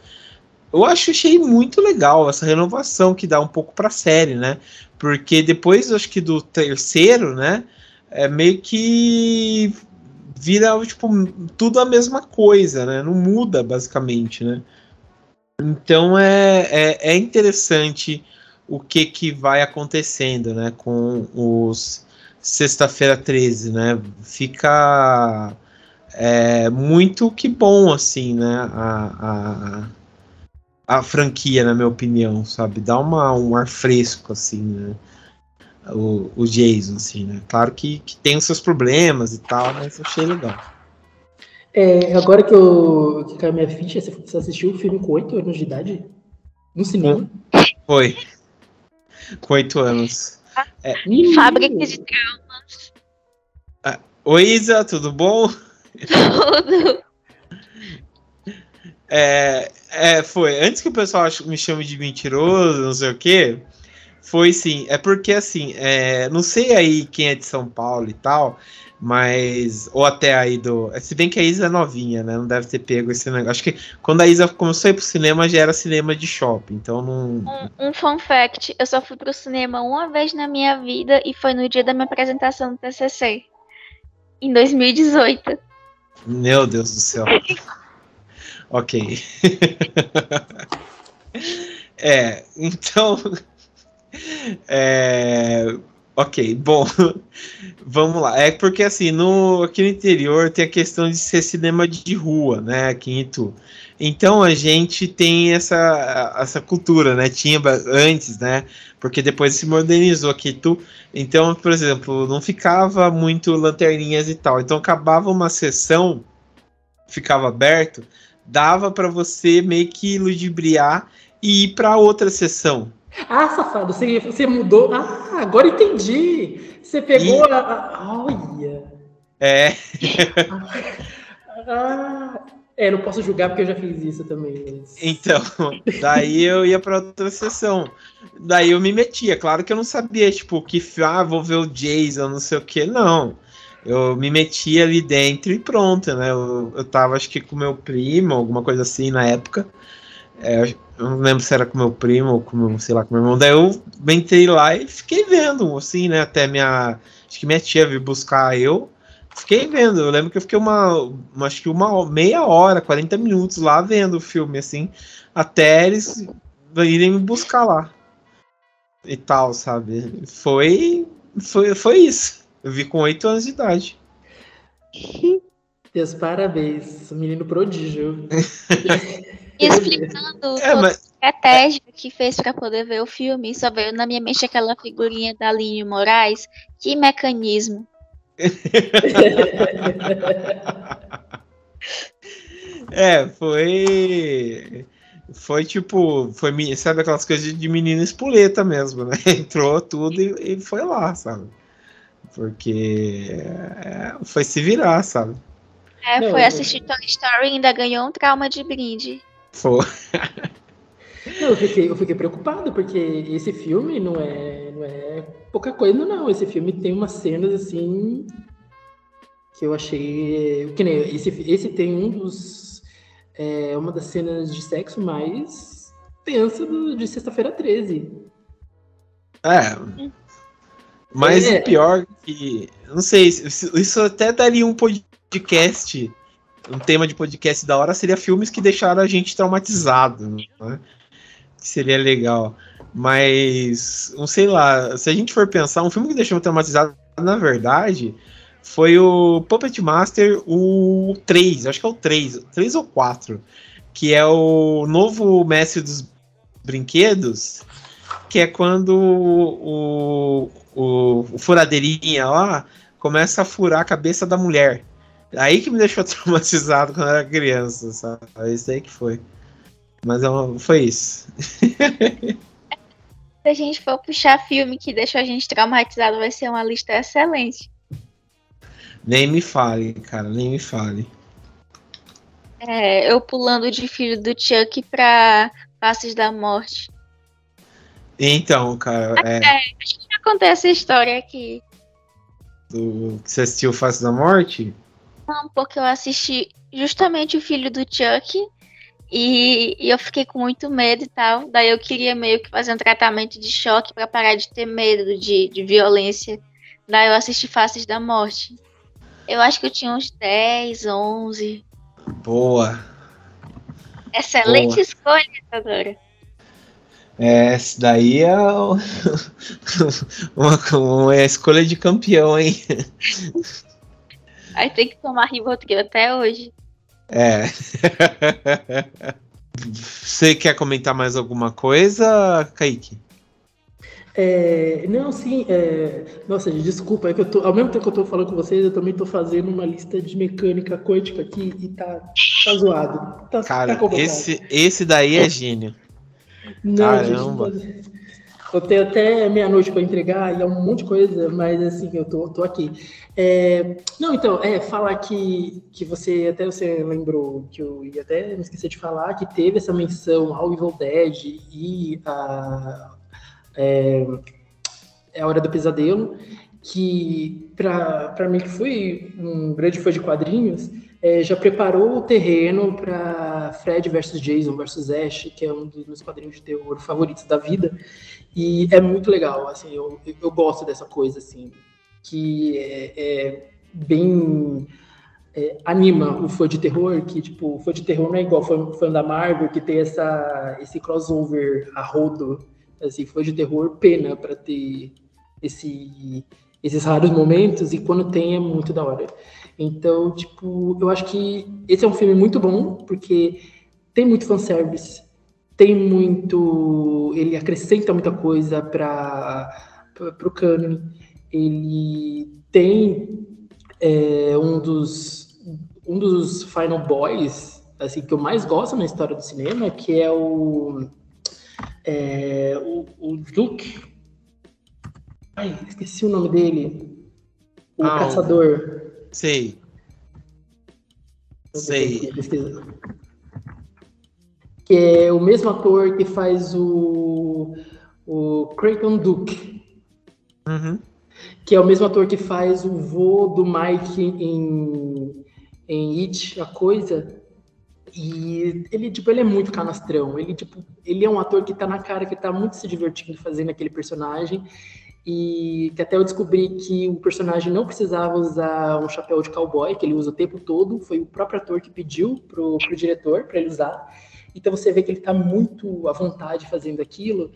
eu acho achei muito legal essa renovação que dá um pouco para a série, né? Porque depois, acho que do terceiro, né? É meio que vira tipo tudo a mesma coisa, né? Não muda basicamente, né? Então é, é, é interessante o que que vai acontecendo, né? Com os sexta-feira 13, né? Fica é, muito que bom assim, né? a, a a franquia, na minha opinião, sabe? Dá uma, um ar fresco, assim, né? O, o Jason, assim, né? Claro que, que tem os seus problemas e tal, mas achei legal. É, agora que eu que caiu minha ficha, você assistiu o filme com 8 anos de idade? No cinema? Foi. Com 8 anos. É. Fábrica de traumas. Ah, Oi, Isa, tudo bom? Tudo. É, é, foi. Antes que o pessoal me chame de mentiroso, não sei o quê, foi sim. É porque, assim, é, não sei aí quem é de São Paulo e tal, mas. Ou até aí do. Se bem que a Isa é novinha, né? Não deve ter pego esse negócio. Acho que quando a Isa começou a ir pro cinema já era cinema de shopping, então não. Um, um fun fact: eu só fui pro cinema uma vez na minha vida e foi no dia da minha apresentação do TCC, em 2018. Meu Deus do céu. Ok. é, então. É, ok, bom, vamos lá. É porque assim, no, aqui no interior tem a questão de ser cinema de rua, né? Aqui em Itu. Então a gente tem essa, essa cultura, né? Tinha antes, né? Porque depois se modernizou aqui tu. Então, por exemplo, não ficava muito lanterninhas e tal. Então acabava uma sessão, ficava aberto dava para você meio que ludibriar e ir para outra sessão. Ah, safado, você, você mudou. Ah, agora entendi. Você pegou e... a, a. Olha. É. ah, é, não posso julgar porque eu já fiz isso também. Mas... Então, daí eu ia pra outra sessão. Daí eu me metia. Claro que eu não sabia, tipo, que ah, vou ver o Jason, não sei o que, não. Eu me metia ali dentro e pronto, né? Eu, eu tava, acho que com meu primo, alguma coisa assim na época. É, eu não lembro se era com meu primo ou com meu, sei lá, com meu irmão. Daí eu entrei lá e fiquei vendo, assim, né? Até minha. Acho que minha tia veio buscar eu. Fiquei vendo. Eu lembro que eu fiquei uma. Acho que uma meia hora, 40 minutos lá vendo o filme, assim. Até eles irem me buscar lá. E tal, sabe? Foi. Foi, foi isso. Eu vi com 8 anos de idade. Deus, parabéns. Menino prodígio. explicando é, mas... a estratégia que fez para poder ver o filme. Só veio na minha mente aquela figurinha da Aline Moraes. Que mecanismo. é, foi. Foi tipo. Foi, sabe aquelas coisas de menina espoleta mesmo, né? Entrou tudo e, e foi lá, sabe? Porque é, foi se virar, sabe? É, foi assistir Toy Story e ainda ganhou um trauma de brinde. Foi. Não, eu fiquei, eu fiquei preocupado, porque esse filme não é, não é pouca coisa, não. Esse filme tem umas cenas assim que eu achei. Que nem esse, esse tem um dos. É, uma das cenas de sexo mais tensa do, de sexta-feira 13. É. Mas é. o pior que. Não sei, isso até daria um podcast um tema de podcast da hora seria filmes que deixaram a gente traumatizado, né? Seria legal. Mas, não sei lá, se a gente for pensar, um filme que deixou traumatizado, na verdade, foi o Puppet Master, o 3, acho que é o 3, 3 ou 4, que é o novo mestre dos brinquedos, que é quando o, o, o furadeirinha lá começa a furar a cabeça da mulher. Aí que me deixou traumatizado quando eu era criança, sabe? Isso aí que foi. Mas é foi isso. Se a gente for puxar filme que deixou a gente traumatizado, vai ser uma lista excelente. Nem me fale, cara, nem me fale. É, eu pulando de filho do Chuck pra Passes da Morte. Então, cara. É, é acho que acontece a história aqui. Do, você assistiu Face da Morte? Não, porque eu assisti justamente o filho do Chuck e, e, eu fiquei com muito medo e tal. Daí eu queria meio que fazer um tratamento de choque para parar de ter medo de, de violência. Daí eu assisti Faces da Morte. Eu acho que eu tinha uns 10, 11. Boa. Excelente Boa. escolha, Isadora. É, essa daí é uma, uma escolha de campeão, hein? Aí tem que tomar Rivotril até hoje. É. Você quer comentar mais alguma coisa, Kaique? É, não, sim. É, nossa, desculpa, é que eu tô, ao mesmo tempo que eu tô falando com vocês, eu também tô fazendo uma lista de mecânica quântica aqui e tá, tá zoado. Tá, Cara, tá esse, esse daí é gênio. Não, Caramba. Gente, eu tenho até meia-noite para entregar e é um monte de coisa, mas assim, eu tô, tô aqui. É, não, então, é, falar que, que você, até você lembrou, que eu ia até me esquecer de falar, que teve essa menção ao Evil Dead e a, é, é a Hora do Pesadelo, que para mim que fui um grande fã de quadrinhos, é, já preparou o terreno para Fred versus Jason versus Ash, que é um dos meus quadrinhos de terror favoritos da vida. E é muito legal, assim, eu, eu gosto dessa coisa, assim, que é, é bem... É, anima o fã de terror, que, tipo, o fã de terror não é igual fã, fã da Marvel, que tem essa, esse crossover a rodo, assim, fã de terror pena para ter esse, esses raros momentos, e quando tem é muito da hora. Então, tipo, eu acho que esse é um filme muito bom, porque tem muito fanservice, tem muito. Ele acrescenta muita coisa para o canon. Ele tem é, um dos um dos Final Boys assim que eu mais gosto na história do cinema, que é o é, o, o Ai, esqueci o nome dele. O ah, caçador. Sei. Sei. Que é o mesmo ator que faz o, o Creighton Duke. Uhum. Que é o mesmo ator que faz o vô do Mike em, em It, a coisa. E ele, tipo, ele é muito canastrão. Ele, tipo, ele é um ator que tá na cara, que tá muito se divertindo fazendo aquele personagem. E que até eu descobri que o personagem não precisava usar um chapéu de cowboy, que ele usa o tempo todo. Foi o próprio ator que pediu pro, pro diretor para ele usar. Então você vê que ele tá muito à vontade fazendo aquilo.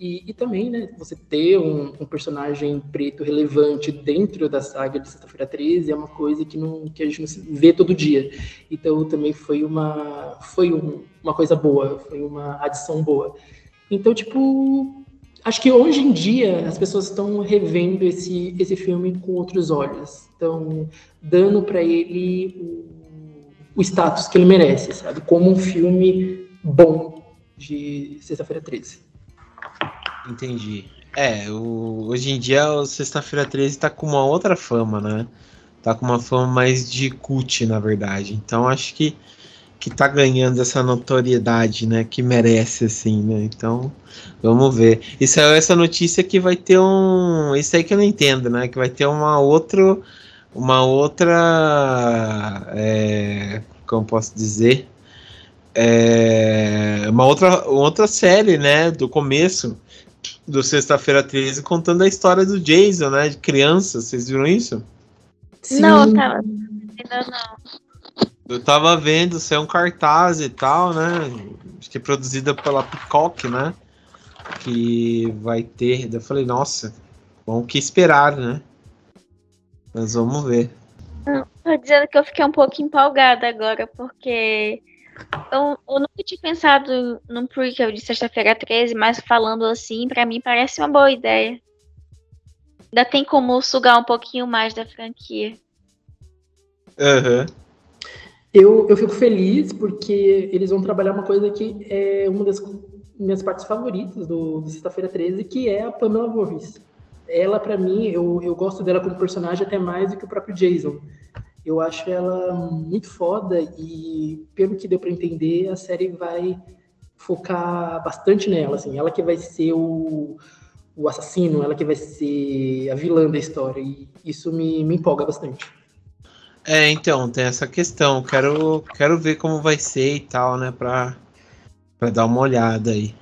E, e também, né, você ter um, um, personagem preto relevante dentro da saga de Sexta-feira 13 é uma coisa que, não, que a gente não vê todo dia. Então também foi uma, foi um, uma coisa boa, foi uma adição boa. Então, tipo, acho que hoje em dia as pessoas estão revendo esse, esse filme com outros olhos. Estão dando para ele o, o status que ele merece, sabe? Como um filme bom de Sexta-feira 13. Entendi. É, o, hoje em dia o Sexta-feira 13 tá com uma outra fama, né? Tá com uma fama mais de cult, na verdade. Então acho que, que tá ganhando essa notoriedade, né? Que merece, assim, né? Então, vamos ver. Isso é essa notícia que vai ter um. Isso aí que eu não entendo, né? Que vai ter uma outra. Uma outra. É, como posso dizer? É, uma outra, outra série, né? Do começo do Sexta-feira 13 contando a história do Jason, né? De criança. Vocês viram isso? Sim. Não, eu tava. Ainda não. Eu tava vendo, é um cartaz e tal, né? Acho que é produzida pela Peacock, né? Que vai ter. Eu falei, nossa, bom que esperar, né? Mas vamos ver. tô dizendo que eu fiquei um pouco empolgada agora, porque eu, eu nunca tinha pensado num prequel de sexta-feira 13, mas falando assim, para mim parece uma boa ideia. Ainda tem como sugar um pouquinho mais da franquia. Uhum. Eu, eu fico feliz porque eles vão trabalhar uma coisa que é uma das minhas partes favoritas do, do Sexta-feira 13, que é a Pamela Voorhees. Ela, para mim, eu, eu gosto dela como personagem até mais do que o próprio Jason. Eu acho ela muito foda e, pelo que deu para entender, a série vai focar bastante nela, assim. Ela que vai ser o, o assassino, ela que vai ser a vilã da história. E isso me, me empolga bastante. É, então, tem essa questão. Quero, quero ver como vai ser e tal, né? Pra, pra dar uma olhada aí.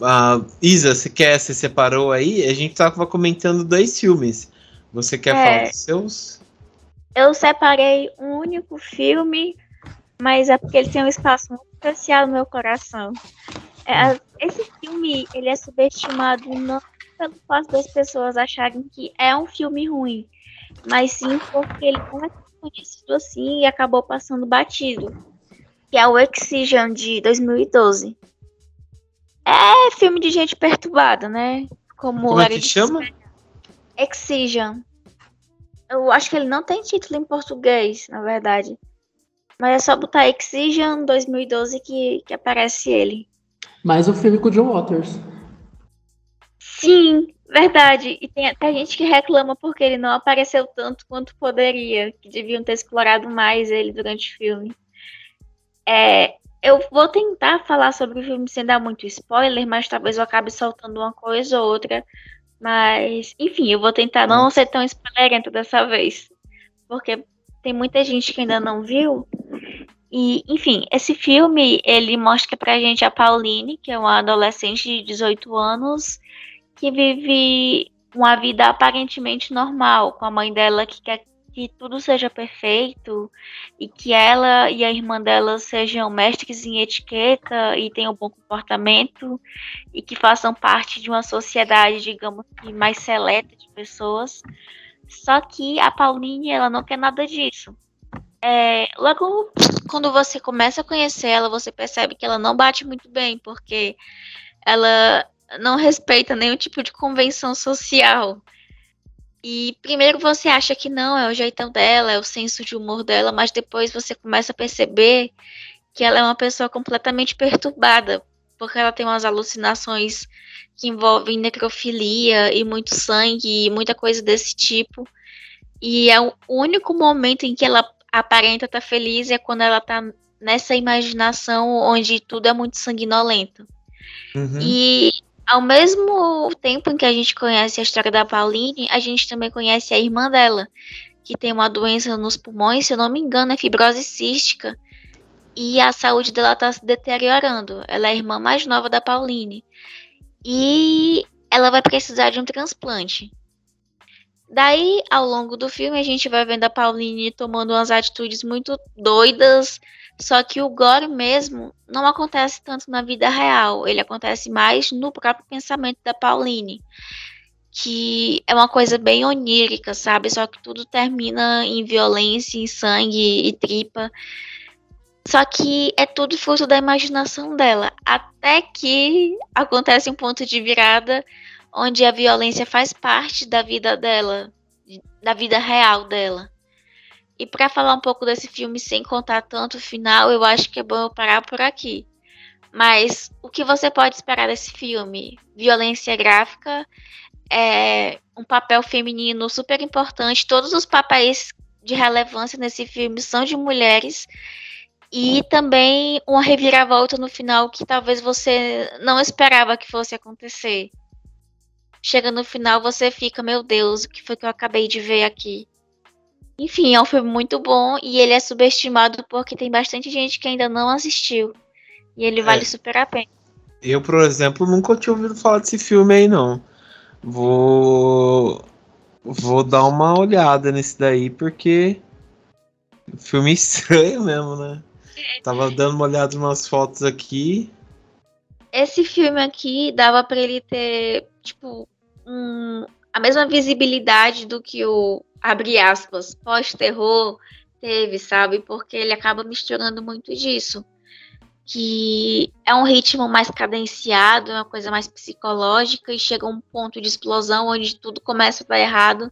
Uh, Isa, você quer, você separou aí? A gente tava comentando dois filmes. Você quer é. falar dos seus? eu separei um único filme, mas é porque ele tem um espaço muito especial no meu coração. É, esse filme ele é subestimado não pelo fato das pessoas acharem que é um filme ruim, mas sim porque ele não é conhecido assim e acabou passando batido. Que é o Excision de 2012. É filme de gente perturbada, né? Como, Como é que chama? Excision. Eu acho que ele não tem título em português, na verdade. Mas é só botar Excision 2012 que, que aparece ele. Mais um filme com o John Waters. Sim, verdade. E tem até gente que reclama porque ele não apareceu tanto quanto poderia. Que deviam ter explorado mais ele durante o filme. É, eu vou tentar falar sobre o filme sem dar muito spoiler, mas talvez eu acabe soltando uma coisa ou outra mas, enfim, eu vou tentar não ser tão spoilerento dessa vez. Porque tem muita gente que ainda não viu. E, enfim, esse filme, ele mostra pra gente a Pauline, que é uma adolescente de 18 anos, que vive uma vida aparentemente normal, com a mãe dela que quer que tudo seja perfeito e que ela e a irmã dela sejam mestres em etiqueta e tenham bom comportamento e que façam parte de uma sociedade, digamos que mais seleta de pessoas. Só que a Pauline, ela não quer nada disso. É, logo quando você começa a conhecer ela, você percebe que ela não bate muito bem, porque ela não respeita nenhum tipo de convenção social. E primeiro você acha que não, é o jeitão dela, é o senso de humor dela, mas depois você começa a perceber que ela é uma pessoa completamente perturbada, porque ela tem umas alucinações que envolvem necrofilia e muito sangue e muita coisa desse tipo. E é o único momento em que ela aparenta estar tá feliz é quando ela tá nessa imaginação onde tudo é muito sanguinolento. Uhum. E ao mesmo tempo em que a gente conhece a história da Pauline, a gente também conhece a irmã dela, que tem uma doença nos pulmões, se eu não me engano, é fibrose cística. E a saúde dela está se deteriorando. Ela é a irmã mais nova da Pauline. E ela vai precisar de um transplante. Daí, ao longo do filme, a gente vai vendo a Pauline tomando umas atitudes muito doidas, só que o gore mesmo não acontece tanto na vida real, ele acontece mais no próprio pensamento da Pauline, que é uma coisa bem onírica, sabe? Só que tudo termina em violência, em sangue e tripa. Só que é tudo fruto da imaginação dela, até que acontece um ponto de virada onde a violência faz parte da vida dela, da vida real dela. E para falar um pouco desse filme sem contar tanto o final, eu acho que é bom eu parar por aqui. Mas o que você pode esperar desse filme? Violência gráfica, é um papel feminino super importante. Todos os papéis de relevância nesse filme são de mulheres. E também uma reviravolta no final que talvez você não esperava que fosse acontecer chega no final você fica, meu Deus, o que foi que eu acabei de ver aqui? Enfim, é um filme muito bom e ele é subestimado porque tem bastante gente que ainda não assistiu. E ele vale é. super a pena. Eu, por exemplo, nunca tinha ouvido falar desse filme aí, não. Vou. Vou dar uma olhada nesse daí, porque. Filme estranho mesmo, né? Tava dando uma olhada nas fotos aqui. Esse filme aqui dava para ele ter, tipo, um, a mesma visibilidade do que o, abre aspas, pós-terror teve, sabe? Porque ele acaba misturando muito disso. Que é um ritmo mais cadenciado, é uma coisa mais psicológica e chega um ponto de explosão onde tudo começa a dar errado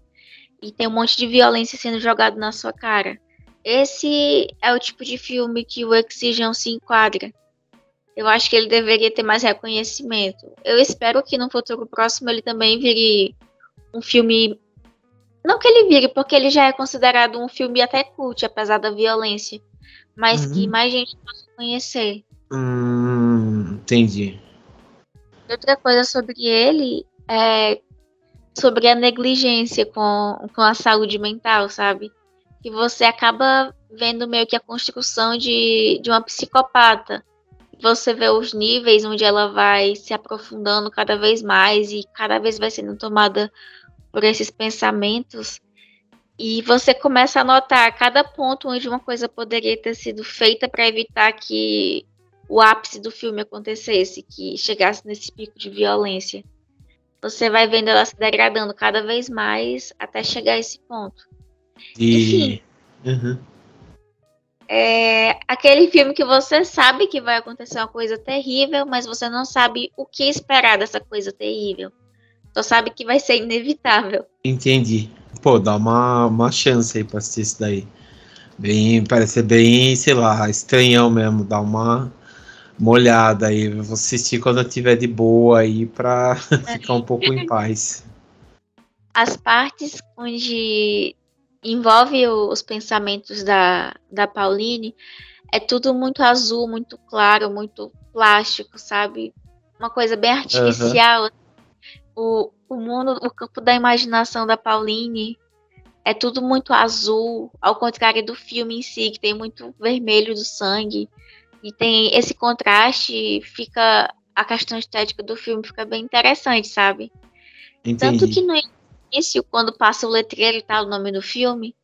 e tem um monte de violência sendo jogado na sua cara. Esse é o tipo de filme que o Exigeão se enquadra eu acho que ele deveria ter mais reconhecimento. Eu espero que no futuro próximo ele também vire um filme. Não que ele vire, porque ele já é considerado um filme até cult, apesar da violência. Mas uhum. que mais gente possa conhecer. Hum, entendi. Outra coisa sobre ele é sobre a negligência com, com a saúde mental, sabe? Que você acaba vendo meio que a construção de, de uma psicopata você vê os níveis onde ela vai se aprofundando cada vez mais e cada vez vai sendo tomada por esses pensamentos. E você começa a notar cada ponto onde uma coisa poderia ter sido feita para evitar que o ápice do filme acontecesse, que chegasse nesse pico de violência. Você vai vendo ela se degradando cada vez mais até chegar a esse ponto. E... Enfim. Uhum. É aquele filme que você sabe que vai acontecer uma coisa terrível, mas você não sabe o que esperar dessa coisa terrível. Só sabe que vai ser inevitável. Entendi. Pô, dá uma, uma chance aí pra assistir isso daí. Bem, parece bem, sei lá, estranhão mesmo. Dá uma, uma olhada aí. Vou assistir quando eu tiver de boa aí pra ficar um pouco em paz. As partes onde envolve os pensamentos da, da Pauline, é tudo muito azul, muito claro, muito plástico, sabe? Uma coisa bem artificial. Uhum. O, o mundo, o campo da imaginação da Pauline é tudo muito azul, ao contrário do filme em si, que tem muito vermelho do sangue. E tem esse contraste, fica. A questão estética do filme fica bem interessante, sabe? Entendi. Tanto que no início, quando passa o letreiro e tal, o nome do filme,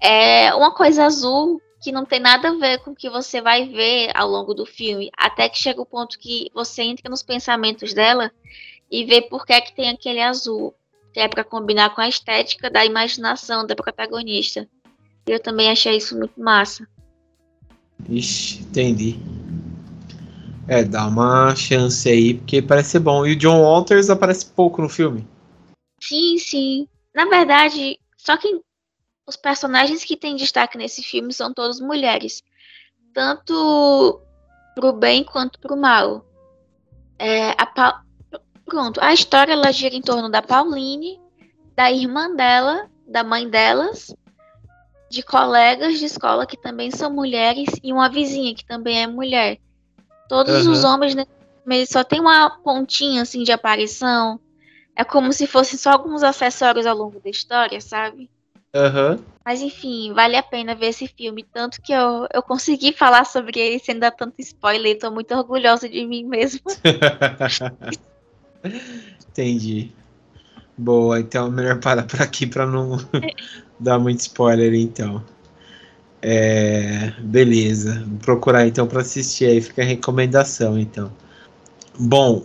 é uma coisa azul que não tem nada a ver com o que você vai ver ao longo do filme, até que chega o ponto que você entra nos pensamentos dela e vê por que é que tem aquele azul, que é para combinar com a estética da imaginação da protagonista. Eu também achei isso muito massa. Ixi, entendi. É, dá uma chance aí, porque parece ser bom. E o John Walters aparece pouco no filme. Sim, sim. Na verdade, só que os personagens que têm destaque nesse filme são todos mulheres. Tanto pro bem quanto pro mal. É, a pa... Pronto, a história ela gira em torno da Pauline, da irmã dela, da mãe delas, de colegas de escola que também são mulheres e uma vizinha que também é mulher. Todos uhum. os homens né, só tem uma pontinha assim de aparição. É como se fossem só alguns acessórios ao longo da história, sabe? Uhum. Mas enfim, vale a pena ver esse filme. Tanto que eu, eu consegui falar sobre ele sem dar tanto spoiler. Tô muito orgulhosa de mim mesmo. Entendi. Boa, então melhor parar por aqui para não dar muito spoiler, então. É, beleza, vou procurar então para assistir aí, fica a recomendação então. Bom,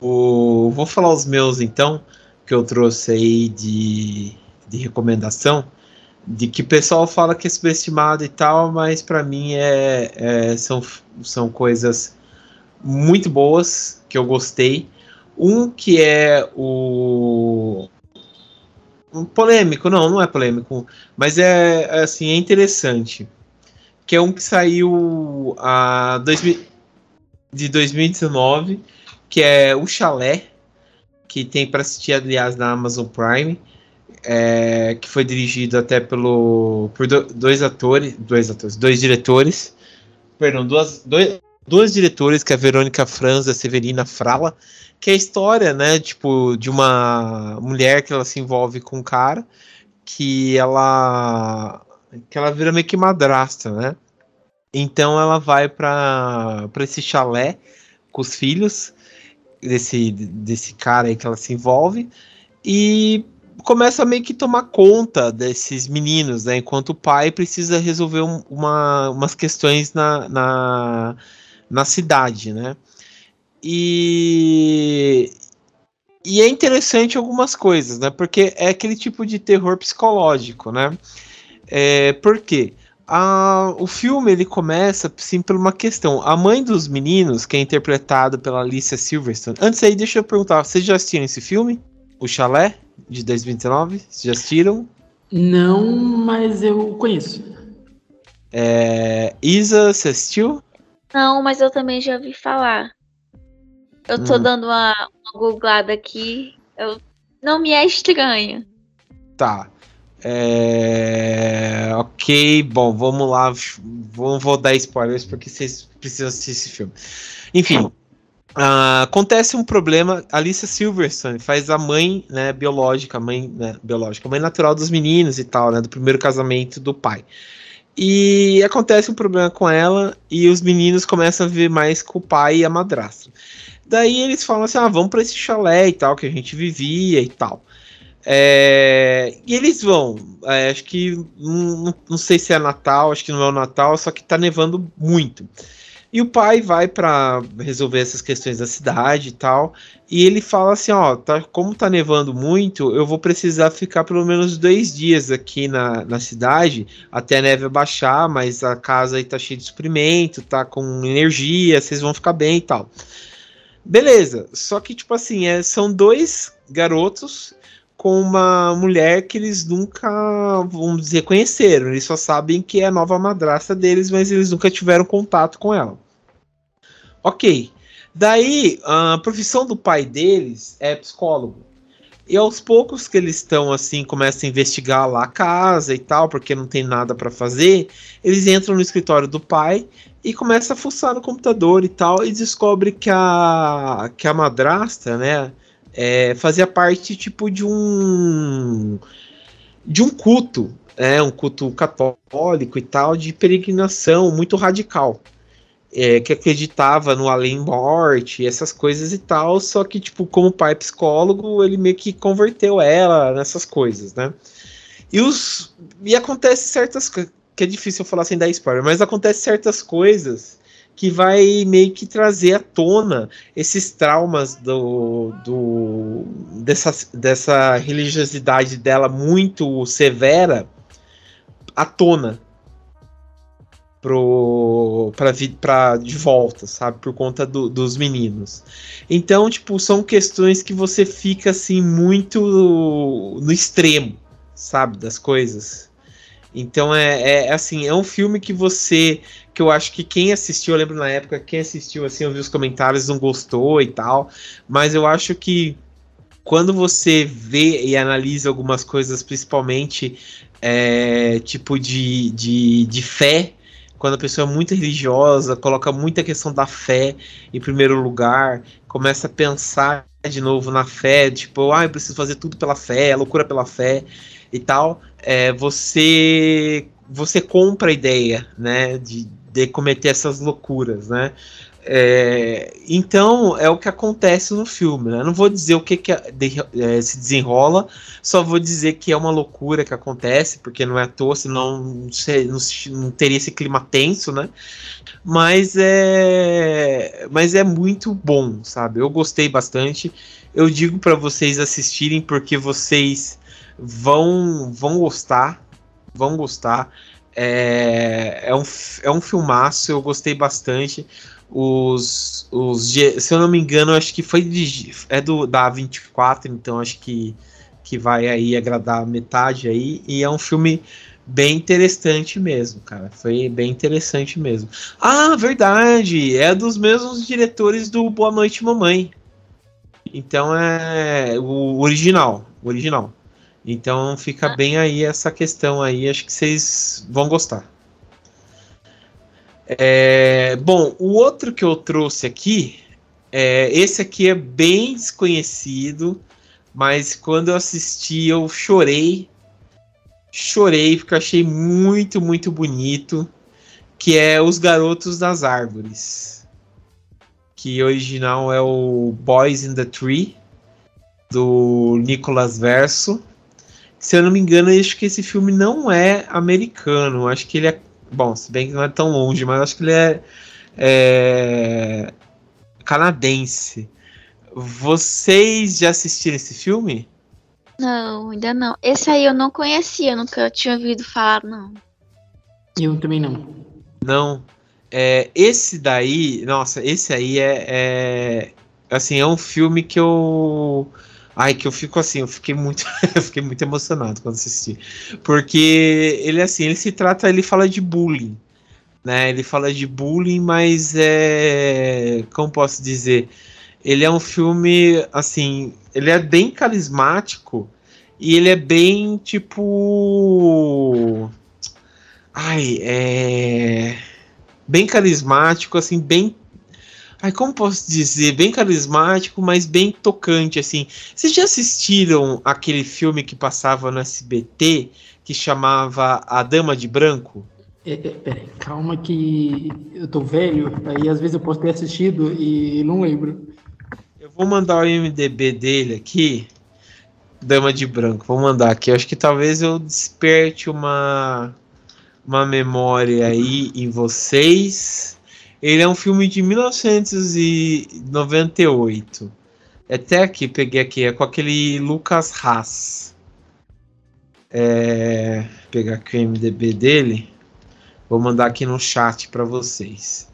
o, vou falar os meus então, que eu trouxe aí de, de recomendação, de que o pessoal fala que é subestimado e tal, mas para mim é, é, são, são coisas muito boas que eu gostei. Um que é o. Um polêmico, não, não é polêmico, mas é assim, é interessante. Que é um que saiu a 2000, de 2019, que é o Chalé, que tem para assistir, aliás, na Amazon Prime. É, que foi dirigido até pelo por dois atores, dois atores, dois diretores, perdão, duas, dois, duas diretores, que é a Verônica Franz e a Severina Frala, que é a história, né, tipo, de uma mulher que ela se envolve com um cara que ela que ela vira meio que madrasta, né? Então ela vai para para esse chalé com os filhos desse desse cara aí que ela se envolve e começa a meio que tomar conta desses meninos, né? Enquanto o pai precisa resolver um, uma, umas questões na, na, na cidade, né? E, e é interessante algumas coisas, né? Porque é aquele tipo de terror psicológico, né? É, por quê? A, o filme ele começa sim por uma questão. A mãe dos meninos, que é interpretada pela Alicia Silverstone. Antes aí, deixa eu perguntar: vocês já assistiram esse filme? O Chalé, de 2019? Vocês já assistiram? Não, mas eu conheço. É, Isa, você assistiu? Não, mas eu também já ouvi falar. Eu tô hum. dando uma, uma googlada aqui. Eu, não me é estranho. Tá. É... Ok, bom, vamos lá. Vou, vou dar spoilers porque vocês precisam assistir esse filme. Enfim, uh, acontece um problema. Alicia Silverstone faz a mãe né, biológica, mãe né, biológica, mãe natural dos meninos e tal, né, do primeiro casamento do pai. E acontece um problema com ela e os meninos começam a viver mais com o pai e a madrasta. Daí eles falam assim: ah, vamos para esse chalé e tal, que a gente vivia e tal. É, e eles vão, é, acho que não, não, sei se é Natal, acho que não é o Natal, só que tá nevando muito. E o pai vai para resolver essas questões da cidade e tal. E ele fala assim: ó, tá, como tá nevando muito, eu vou precisar ficar pelo menos dois dias aqui na, na cidade até a neve abaixar, mas a casa aí tá cheia de suprimento, tá com energia, vocês vão ficar bem e tal. Beleza, só que, tipo assim, é, são dois garotos com uma mulher que eles nunca, vamos dizer, conheceram. Eles só sabem que é a nova madrasta deles, mas eles nunca tiveram contato com ela. Ok. Daí, a profissão do pai deles é psicólogo. E aos poucos que eles estão assim, começam a investigar lá a casa e tal, porque não tem nada para fazer, eles entram no escritório do pai e começam a fuçar no computador e tal, e descobre que a, que a madrasta, né, é, fazia parte tipo de um de um culto, é, um culto católico e tal, de peregrinação muito radical é, que acreditava no além-morte, essas coisas e tal, só que, tipo, como pai psicólogo, ele meio que converteu ela nessas coisas, né? E, os, e acontece certas que é difícil falar sem dar spoiler, mas acontece certas coisas que vai meio que trazer à tona esses traumas do, do dessa, dessa religiosidade dela muito severa à tona, pro para para de volta, sabe, por conta do, dos meninos. Então, tipo, são questões que você fica assim muito no extremo, sabe, das coisas. Então é, é, é assim, é um filme que você que eu acho que quem assistiu, eu lembro na época, quem assistiu assim, eu vi os comentários não gostou e tal, mas eu acho que quando você vê e analisa algumas coisas, principalmente é, tipo de, de, de fé, quando a pessoa é muito religiosa, coloca muita questão da fé em primeiro lugar, começa a pensar de novo na fé, tipo, ah, eu preciso fazer tudo pela fé, é loucura pela fé e tal, é, você você compra a ideia, né, de, de cometer essas loucuras, né? É, então é o que acontece no filme. Né? Não vou dizer o que, que de, é, se desenrola, só vou dizer que é uma loucura que acontece, porque não é à toa, senão não, não, não teria esse clima tenso, né? Mas é, mas é muito bom, sabe? Eu gostei bastante. Eu digo para vocês assistirem porque vocês vão vão gostar, vão gostar. É, é, um, é um filmaço, eu gostei bastante os, os se eu não me engano, acho que foi de, é do da 24, então acho que que vai aí agradar metade aí e é um filme bem interessante mesmo, cara. Foi bem interessante mesmo. Ah, verdade, é dos mesmos diretores do Boa Noite Mamãe. Então é o original, o original. Então fica bem aí essa questão aí, acho que vocês vão gostar. É, bom, o outro que eu trouxe aqui, é, esse aqui é bem desconhecido, mas quando eu assisti eu chorei, chorei porque eu achei muito, muito bonito, que é Os Garotos das Árvores, que original é o Boys in the Tree, do Nicolas Verso. Se eu não me engano, acho que esse filme não é americano, acho que ele é Bom, se bem que não é tão longe, mas acho que ele é, é canadense. Vocês já assistiram esse filme? Não, ainda não. Esse aí eu não conhecia, nunca tinha ouvido falar, não. Eu também não. Não. É, esse daí, nossa, esse aí é, é, assim, é um filme que eu Ai, que eu fico assim, eu fiquei muito, eu fiquei muito emocionado quando assisti. Porque ele assim, ele se trata, ele fala de bullying, né? Ele fala de bullying, mas é, como posso dizer, ele é um filme assim, ele é bem carismático e ele é bem tipo ai, é bem carismático, assim, bem Ai, como posso dizer? Bem carismático, mas bem tocante, assim. Vocês já assistiram aquele filme que passava no SBT que chamava A Dama de Branco? É, é, peraí, calma que eu tô velho, aí às vezes eu posso ter assistido e não lembro. Eu vou mandar o IMDB dele aqui. Dama de Branco, vou mandar aqui. Eu acho que talvez eu desperte uma, uma memória aí em vocês. Ele é um filme de 1998. Até aqui, peguei aqui, é com aquele Lucas Haas. É, pegar aqui o MDB dele. Vou mandar aqui no chat para vocês.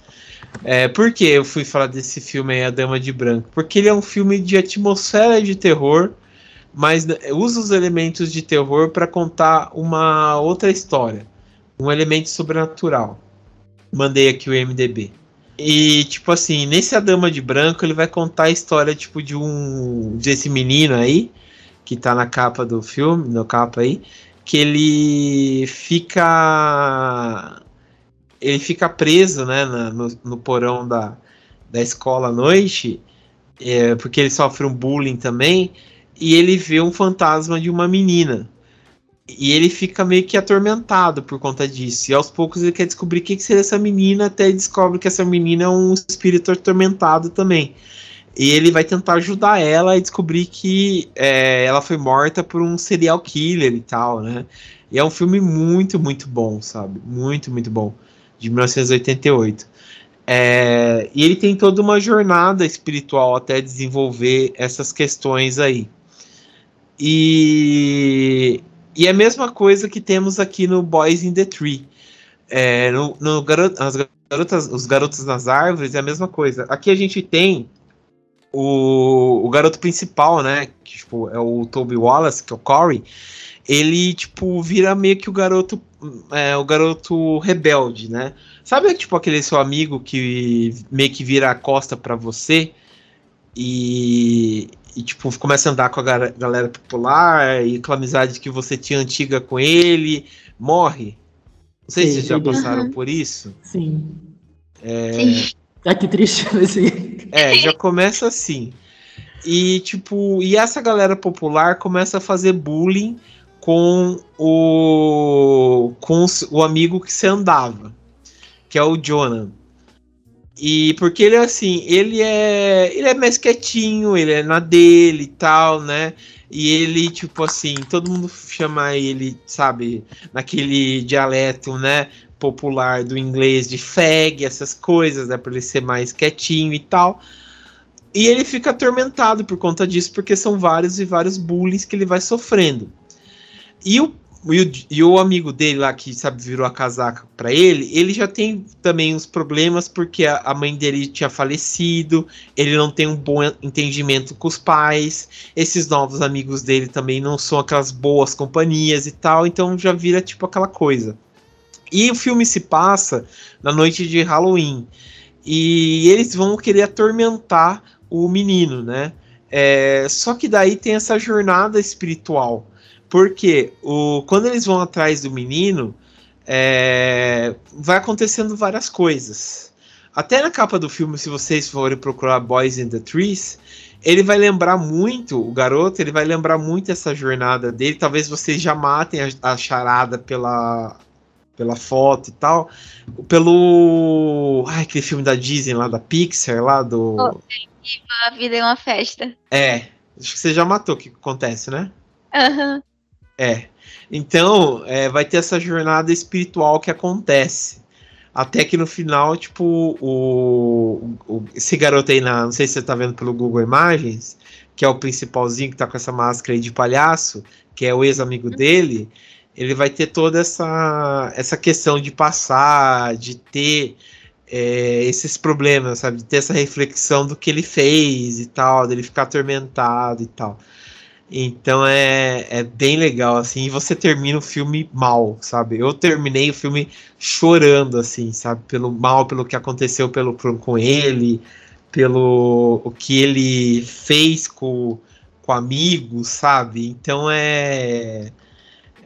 É, por que eu fui falar desse filme aí, A Dama de Branco? Porque ele é um filme de atmosfera de terror, mas usa os elementos de terror para contar uma outra história, um elemento sobrenatural mandei aqui o MDB. E, tipo assim, nesse A Dama de Branco, ele vai contar a história, tipo, de um. desse menino aí, que tá na capa do filme, na capa aí, que ele fica. Ele fica preso, né, no, no porão da, da escola à noite, é, porque ele sofre um bullying também, e ele vê um fantasma de uma menina. E ele fica meio que atormentado por conta disso. E aos poucos ele quer descobrir o que, seria essa menina, até ele descobre que essa menina é um espírito atormentado também. E ele vai tentar ajudar ela a descobrir que é, ela foi morta por um serial killer e tal, né? E é um filme muito, muito bom, sabe? Muito, muito bom. De 1988. É, e ele tem toda uma jornada espiritual até desenvolver essas questões aí. E e é a mesma coisa que temos aqui no Boys in the Tree. É, no, no as garotas, os garotos nas árvores é a mesma coisa. Aqui a gente tem o, o garoto principal, né? Que tipo, é o Toby Wallace, que é o Corey. Ele, tipo, vira meio que o garoto. É, o garoto rebelde, né? Sabe, tipo, aquele seu amigo que meio que vira a costa para você e, e, tipo, começa a andar com a galera popular e com a amizade que você tinha antiga com ele, morre. Não sei Sim, se vocês já passaram uhum. por isso. Sim. É... Sim. Ah, que triste. Assim. É, já começa assim. E, tipo, e essa galera popular começa a fazer bullying com o com o amigo que você andava, que é o Jonah. E porque ele é assim, ele é ele é mais quietinho, ele é na dele e tal, né? E ele, tipo assim, todo mundo chama ele, sabe, naquele dialeto, né, popular do inglês de fag, essas coisas, né, para ele ser mais quietinho e tal. E ele fica atormentado por conta disso, porque são vários e vários bullying que ele vai sofrendo. E o, e o, amigo dele lá, que sabe, virou a casaca para ele, ele já tem também uns problemas, porque a, a, mãe dele tinha falecido, ele não tem um bom entendimento com os pais, esses novos amigos dele também não são aquelas boas companhias e tal, então já vira tipo aquela coisa. E o filme se passa na noite de Halloween. E eles vão querer atormentar o menino, né? É, só que daí tem essa jornada espiritual. Porque o, quando eles vão atrás do menino, é, vai acontecendo várias coisas. Até na capa do filme, se vocês forem procurar Boys in the Trees, ele vai lembrar muito, o garoto, ele vai lembrar muito essa jornada dele. Talvez vocês já matem a, a charada pela, pela foto e tal. Pelo. Ai, aquele filme da Disney lá, da Pixar, lá do. Oh, a vida é uma festa. É. Acho que você já matou o que acontece, né? Aham. Uhum. É. Então, é, vai ter essa jornada espiritual que acontece. Até que no final, tipo, o, o, esse garoto aí, na, não sei se você tá vendo pelo Google Imagens, que é o principalzinho que tá com essa máscara aí de palhaço, que é o ex-amigo uhum. dele, ele vai ter toda essa, essa questão de passar, de ter é, esses problemas, sabe? De ter essa reflexão do que ele fez e tal, dele ficar atormentado e tal. Então é, é bem legal, assim, e você termina o filme mal, sabe? Eu terminei o filme chorando, assim, sabe? Pelo mal, pelo que aconteceu pelo, com ele, pelo o que ele fez com, com amigos, sabe? Então é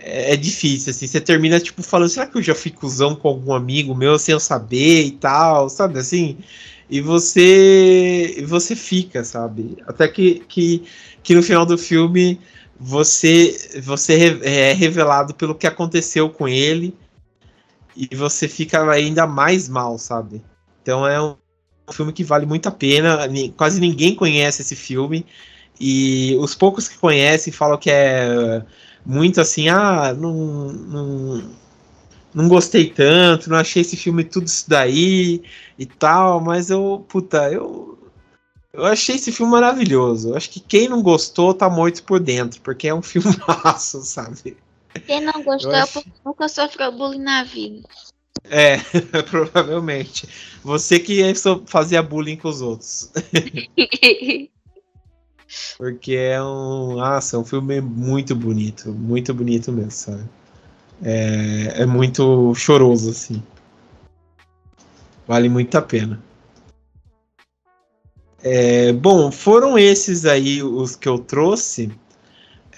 é, é, difícil, assim. Você termina, tipo, falando, será que eu já fui cuzão com algum amigo meu sem eu saber e tal, sabe, assim? E você, você fica, sabe? Até que, que, que no final do filme você, você é revelado pelo que aconteceu com ele e você fica ainda mais mal, sabe? Então é um filme que vale muito a pena. Quase ninguém conhece esse filme. E os poucos que conhecem falam que é muito assim, ah, não, não, não gostei tanto, não achei esse filme tudo isso daí e tal, mas eu, puta, eu, eu achei esse filme maravilhoso. Eu acho que quem não gostou tá morto por dentro, porque é um filme massa, sabe? Quem não gostou é porque nunca sofreu bullying na vida. É, provavelmente. Você que fazia bullying com os outros. Porque é um. Nossa, é um filme muito bonito. Muito bonito mesmo, sabe? É, é muito choroso, assim. Vale muito a pena. É, bom, foram esses aí os que eu trouxe.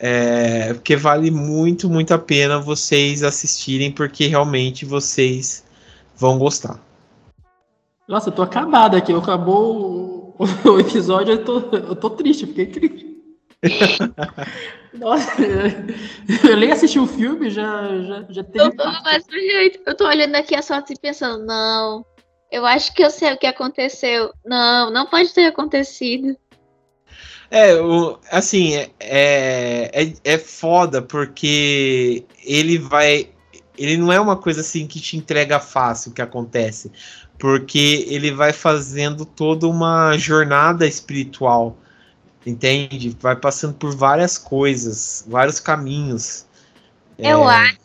É, porque vale muito, muito a pena vocês assistirem, porque realmente vocês vão gostar. Nossa, eu tô acabado aqui. Acabou o episódio, eu tô, eu tô triste, fiquei triste. Nossa, eu nem assisti o filme, já, já, já teve. Eu tô, jeito. eu tô olhando aqui as fotos e pensando, não, eu acho que eu sei o que aconteceu. Não, não pode ter acontecido. É, o, assim, é, é, é foda porque ele vai. Ele não é uma coisa assim que te entrega fácil o que acontece porque ele vai fazendo toda uma jornada espiritual, entende? Vai passando por várias coisas, vários caminhos. Eu é... acho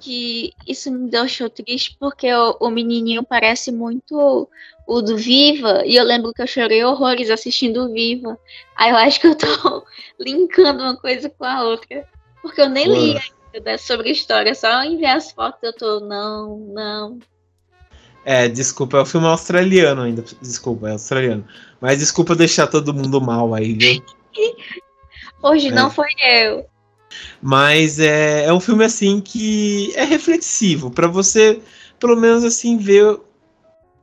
que isso me deixou triste porque o, o, menininho parece muito o do Viva, e eu lembro que eu chorei horrores assistindo o Viva. Aí eu acho que eu tô linkando uma coisa com a outra, porque eu nem Pô. li ainda sobre a história, só em ver as fotos eu tô, não, não. É, desculpa, é o filme australiano ainda. Desculpa, é australiano. Mas desculpa deixar todo mundo mal aí, viu? Hoje é. não foi eu. Mas é, é um filme assim que é reflexivo para você, pelo menos assim ver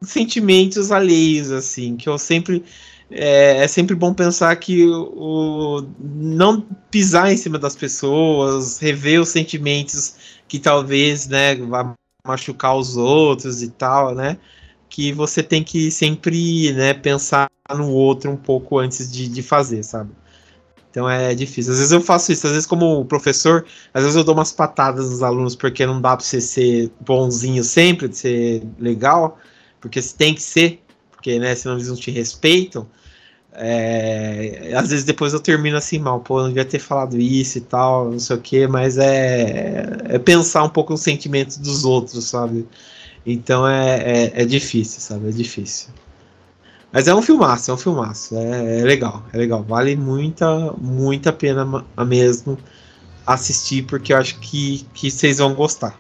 sentimentos alheios assim, que eu sempre é, é, sempre bom pensar que o, o, não pisar em cima das pessoas, rever os sentimentos que talvez, né, vá machucar os outros e tal, né? Que você tem que sempre, né, pensar no outro um pouco antes de, de fazer, sabe? Então é difícil. Às vezes eu faço isso, às vezes como professor, às vezes eu dou umas patadas nos alunos porque não dá para você ser bonzinho sempre, de ser legal, porque você tem que ser, porque né, senão eles não te respeitam. É, às vezes depois eu termino assim mal, pô, eu não devia ter falado isso e tal, não sei o que, mas é, é pensar um pouco nos sentimentos dos outros, sabe? Então é, é, é, difícil, sabe? É difícil. Mas é um filmaço, é um filmaço. É, é legal, é legal. Vale muita, muita pena mesmo assistir, porque eu acho que, que vocês vão gostar.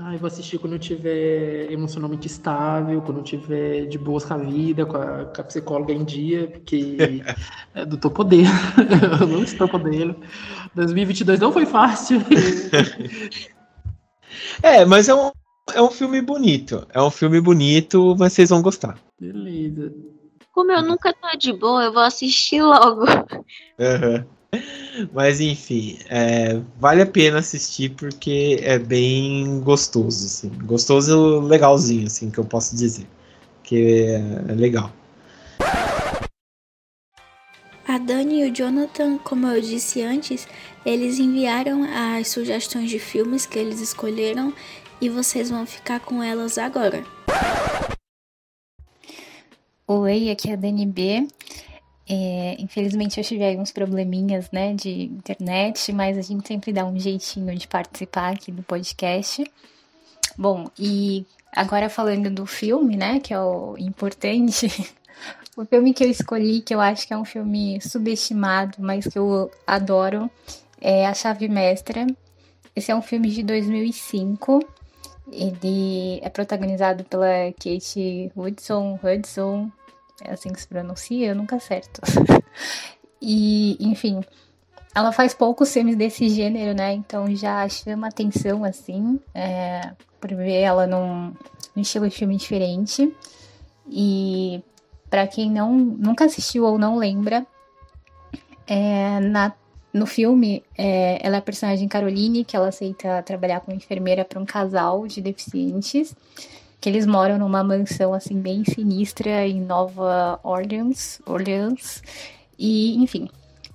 Ah, eu vou assistir quando eu tiver emocionalmente estável, quando eu tiver de boas com a vida, com a, com a psicóloga em dia, porque é do tô podendo. eu não estou podendo. 2022 não foi fácil. é, mas é um, é um filme bonito. É um filme bonito, mas vocês vão gostar. Beleza. Como eu nunca tô de boa, eu vou assistir logo. Uhum. Mas enfim, é, vale a pena assistir porque é bem gostoso, assim. Gostoso legalzinho, assim, que eu posso dizer. Que é, é legal. A Dani e o Jonathan, como eu disse antes, eles enviaram as sugestões de filmes que eles escolheram e vocês vão ficar com elas agora. Oi, aqui é a Dani B. É, infelizmente eu tive aí uns probleminhas, né, de internet, mas a gente sempre dá um jeitinho de participar aqui do podcast. Bom, e agora falando do filme, né, que é o importante, o filme que eu escolhi, que eu acho que é um filme subestimado, mas que eu adoro, é A Chave Mestra. Esse é um filme de 2005. Ele é protagonizado pela Kate Hudson, Hudson, é assim que se pronuncia, eu nunca acerto. e, enfim, ela faz poucos filmes desse gênero, né? Então já chama atenção, assim, é, por ver ela num, num estilo de filme diferente. E para quem não nunca assistiu ou não lembra, é, na, no filme é, ela é a personagem Caroline, que ela aceita trabalhar como enfermeira para um casal de deficientes que eles moram numa mansão assim bem sinistra em Nova Orleans, Orleans. E, enfim,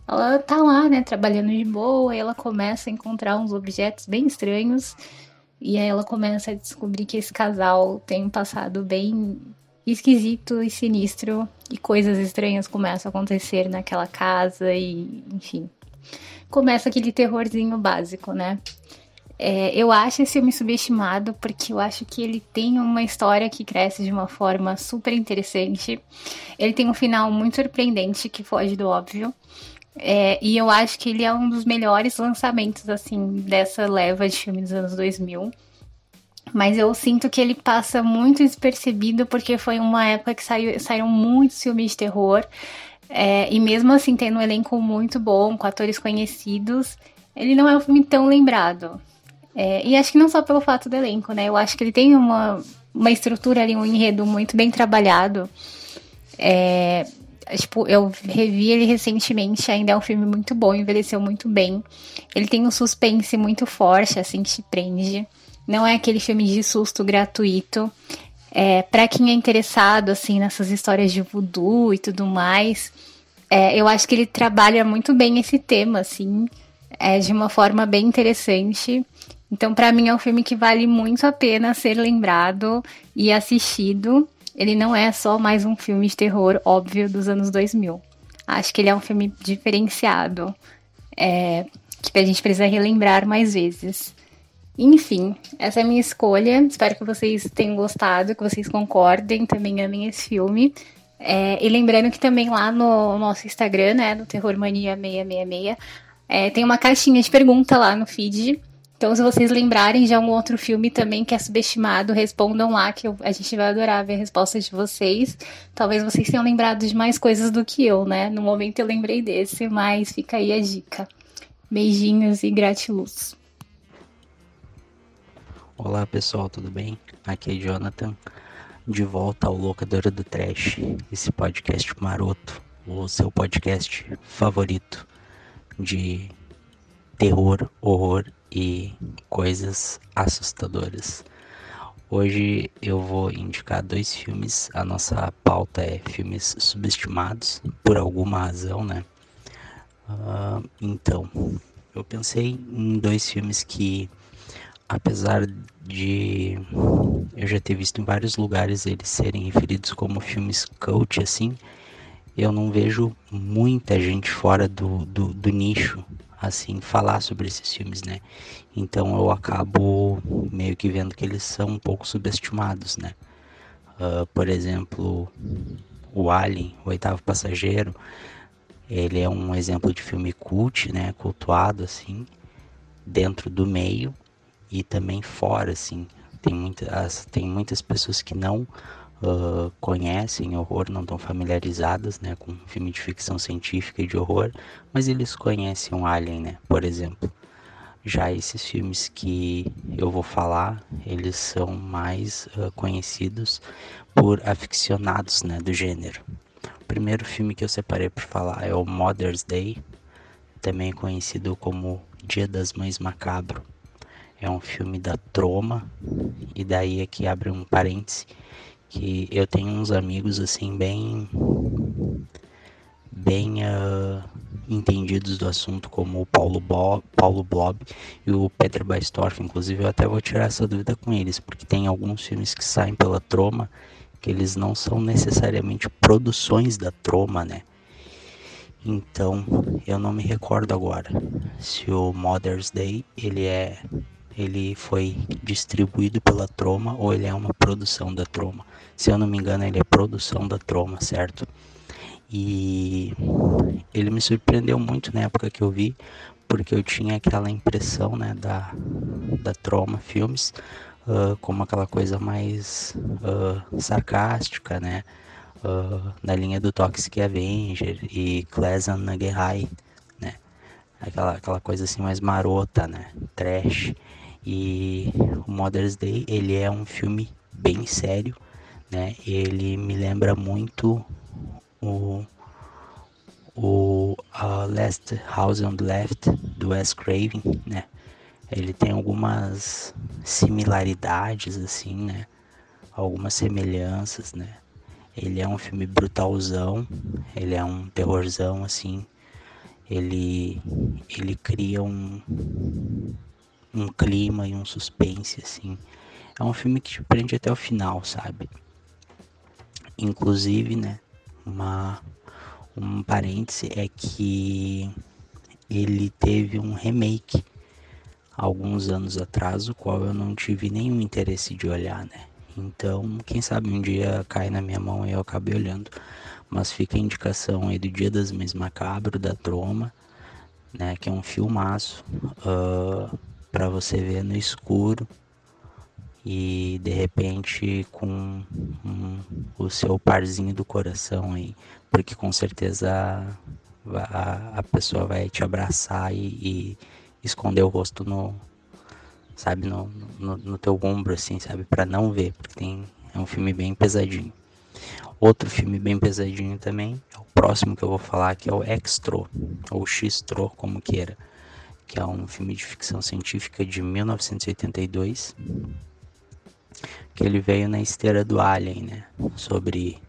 ela tá lá, né, trabalhando de boa, e ela começa a encontrar uns objetos bem estranhos. E aí ela começa a descobrir que esse casal tem um passado bem esquisito e sinistro e coisas estranhas começam a acontecer naquela casa e, enfim, começa aquele terrorzinho básico, né? É, eu acho esse filme subestimado porque eu acho que ele tem uma história que cresce de uma forma super interessante. Ele tem um final muito surpreendente que foge do óbvio. É, e eu acho que ele é um dos melhores lançamentos assim dessa leva de filmes dos anos 2000. Mas eu sinto que ele passa muito despercebido porque foi uma época que saiu, saíram muitos filmes de terror. É, e mesmo assim, tendo um elenco muito bom, com atores conhecidos, ele não é um filme tão lembrado. É, e acho que não só pelo fato do elenco, né? Eu acho que ele tem uma, uma estrutura ali, um enredo muito bem trabalhado. É, tipo, eu revi ele recentemente, ainda é um filme muito bom, envelheceu muito bem. Ele tem um suspense muito forte, assim, que te prende. Não é aquele filme de susto gratuito. É, para quem é interessado, assim, nessas histórias de voodoo e tudo mais, é, eu acho que ele trabalha muito bem esse tema, assim, é, de uma forma bem interessante. Então, para mim, é um filme que vale muito a pena ser lembrado e assistido. Ele não é só mais um filme de terror óbvio dos anos 2000. Acho que ele é um filme diferenciado, é, que a gente precisa relembrar mais vezes. Enfim, essa é a minha escolha. Espero que vocês tenham gostado, que vocês concordem, também amem esse filme. É, e lembrando que também lá no nosso Instagram, né, no Terror Mania 666, é, tem uma caixinha de pergunta lá no feed Então, se vocês lembrarem de algum outro filme também que é subestimado, respondam lá que eu, a gente vai adorar ver a resposta de vocês. Talvez vocês tenham lembrado de mais coisas do que eu, né? No momento eu lembrei desse, mas fica aí a dica. Beijinhos e gratiluz. Olá pessoal, tudo bem? Aqui é Jonathan, de volta ao Locadora do Trash, esse podcast maroto, o seu podcast favorito de terror, horror e coisas assustadoras. Hoje eu vou indicar dois filmes. A nossa pauta é filmes subestimados por alguma razão, né? Uh, então, eu pensei em dois filmes que, apesar de eu já ter visto em vários lugares eles serem referidos como filmes cult, assim, eu não vejo muita gente fora do, do, do nicho assim falar sobre esses filmes, né? Então eu acabo meio que vendo que eles são um pouco subestimados, né? Uh, por exemplo, o Alien, o Oitavo Passageiro, ele é um exemplo de filme cult, né? Cultuado assim, dentro do meio e também fora, assim. Tem muitas, tem muitas pessoas que não uh, conhecem horror, não estão familiarizadas né, com filme de ficção científica e de horror, mas eles conhecem um Alien, né, por exemplo. Já esses filmes que eu vou falar, eles são mais uh, conhecidos por aficionados né, do gênero. O primeiro filme que eu separei para falar é o Mother's Day, também conhecido como Dia das Mães Macabro. É um filme da Troma, e daí aqui abre um parêntese que eu tenho uns amigos assim bem bem uh, entendidos do assunto como o Paulo, Bo Paulo Blob e o Peter Baistorff, inclusive eu até vou tirar essa dúvida com eles, porque tem alguns filmes que saem pela Troma que eles não são necessariamente produções da Troma, né? Então, eu não me recordo agora se o Mother's Day ele é ele foi distribuído pela Troma ou ele é uma produção da Troma. Se eu não me engano, ele é produção da Troma, certo? E ele me surpreendeu muito na época que eu vi, porque eu tinha aquela impressão, né, da, da Troma Filmes, uh, como aquela coisa mais uh, sarcástica, né, uh, na linha do Toxic Avenger e Clasan Nagerai, né, aquela, aquela coisa assim mais marota, né, trash. E o Mother's Day, ele é um filme bem sério, né? Ele me lembra muito o o uh, Last House on the Left do Wes Craven, né? Ele tem algumas similaridades assim, né? Algumas semelhanças, né? Ele é um filme brutalzão, ele é um terrorzão assim. Ele ele cria um um clima e um suspense assim. É um filme que te prende até o final, sabe? Inclusive, né, uma um parêntese é que ele teve um remake alguns anos atrás, o qual eu não tive nenhum interesse de olhar, né? Então, quem sabe um dia cai na minha mão e eu acabe olhando. Mas fica a indicação aí do Dia das Mães Macabro, da Troma, né? Que é um filmaço. Uh, para você ver no escuro e de repente com um, o seu parzinho do coração aí, porque com certeza a, a pessoa vai te abraçar e, e, esconder o rosto no, sabe, no, no, no teu ombro assim, sabe, para não ver, porque tem é um filme bem pesadinho. Outro filme bem pesadinho também é o próximo que eu vou falar, que é o Extro, ou Xtro, como queira. Que é um filme de ficção científica de 1982, que ele veio na esteira do Alien, né? Sobre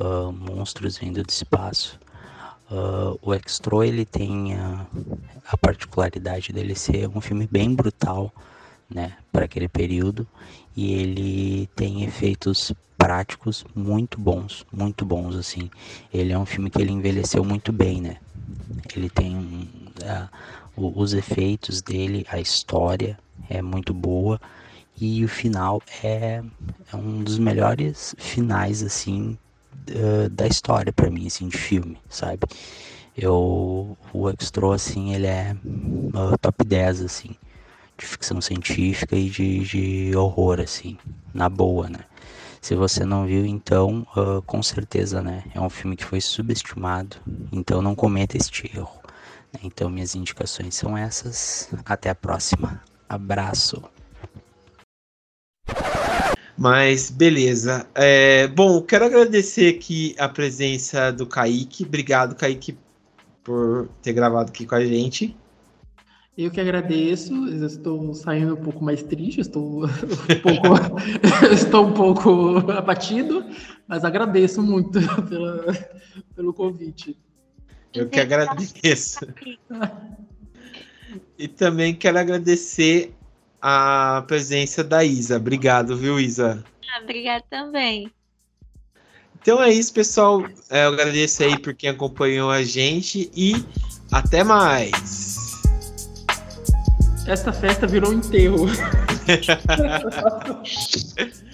uh, monstros vindo do espaço. Uh, o Extro ele tem a, a particularidade dele ser um filme bem brutal, né, para aquele período, e ele tem efeitos práticos muito bons, muito bons assim. Ele é um filme que ele envelheceu muito bem, né? Ele tem uh, os efeitos dele, a história é muito boa e o final é, é um dos melhores finais assim da história para mim assim de filme, sabe? Eu o Extro assim, ele é uh, top 10 assim de ficção científica e de, de horror, assim, na boa, né? Se você não viu, então, uh, com certeza, né? É um filme que foi subestimado, então não cometa este erro. Né? Então, minhas indicações são essas. Até a próxima. Abraço. Mas beleza. É, bom, quero agradecer aqui a presença do Kaique. Obrigado, Kaique, por ter gravado aqui com a gente. Eu que agradeço, eu estou saindo um pouco mais triste, estou um pouco, estou um pouco abatido, mas agradeço muito pela, pelo convite. Eu que agradeço. E também quero agradecer a presença da Isa. Obrigado, viu, Isa? Ah, obrigado também. Então é isso, pessoal. É, eu agradeço aí por quem acompanhou a gente e até mais. Esta festa virou um enterro.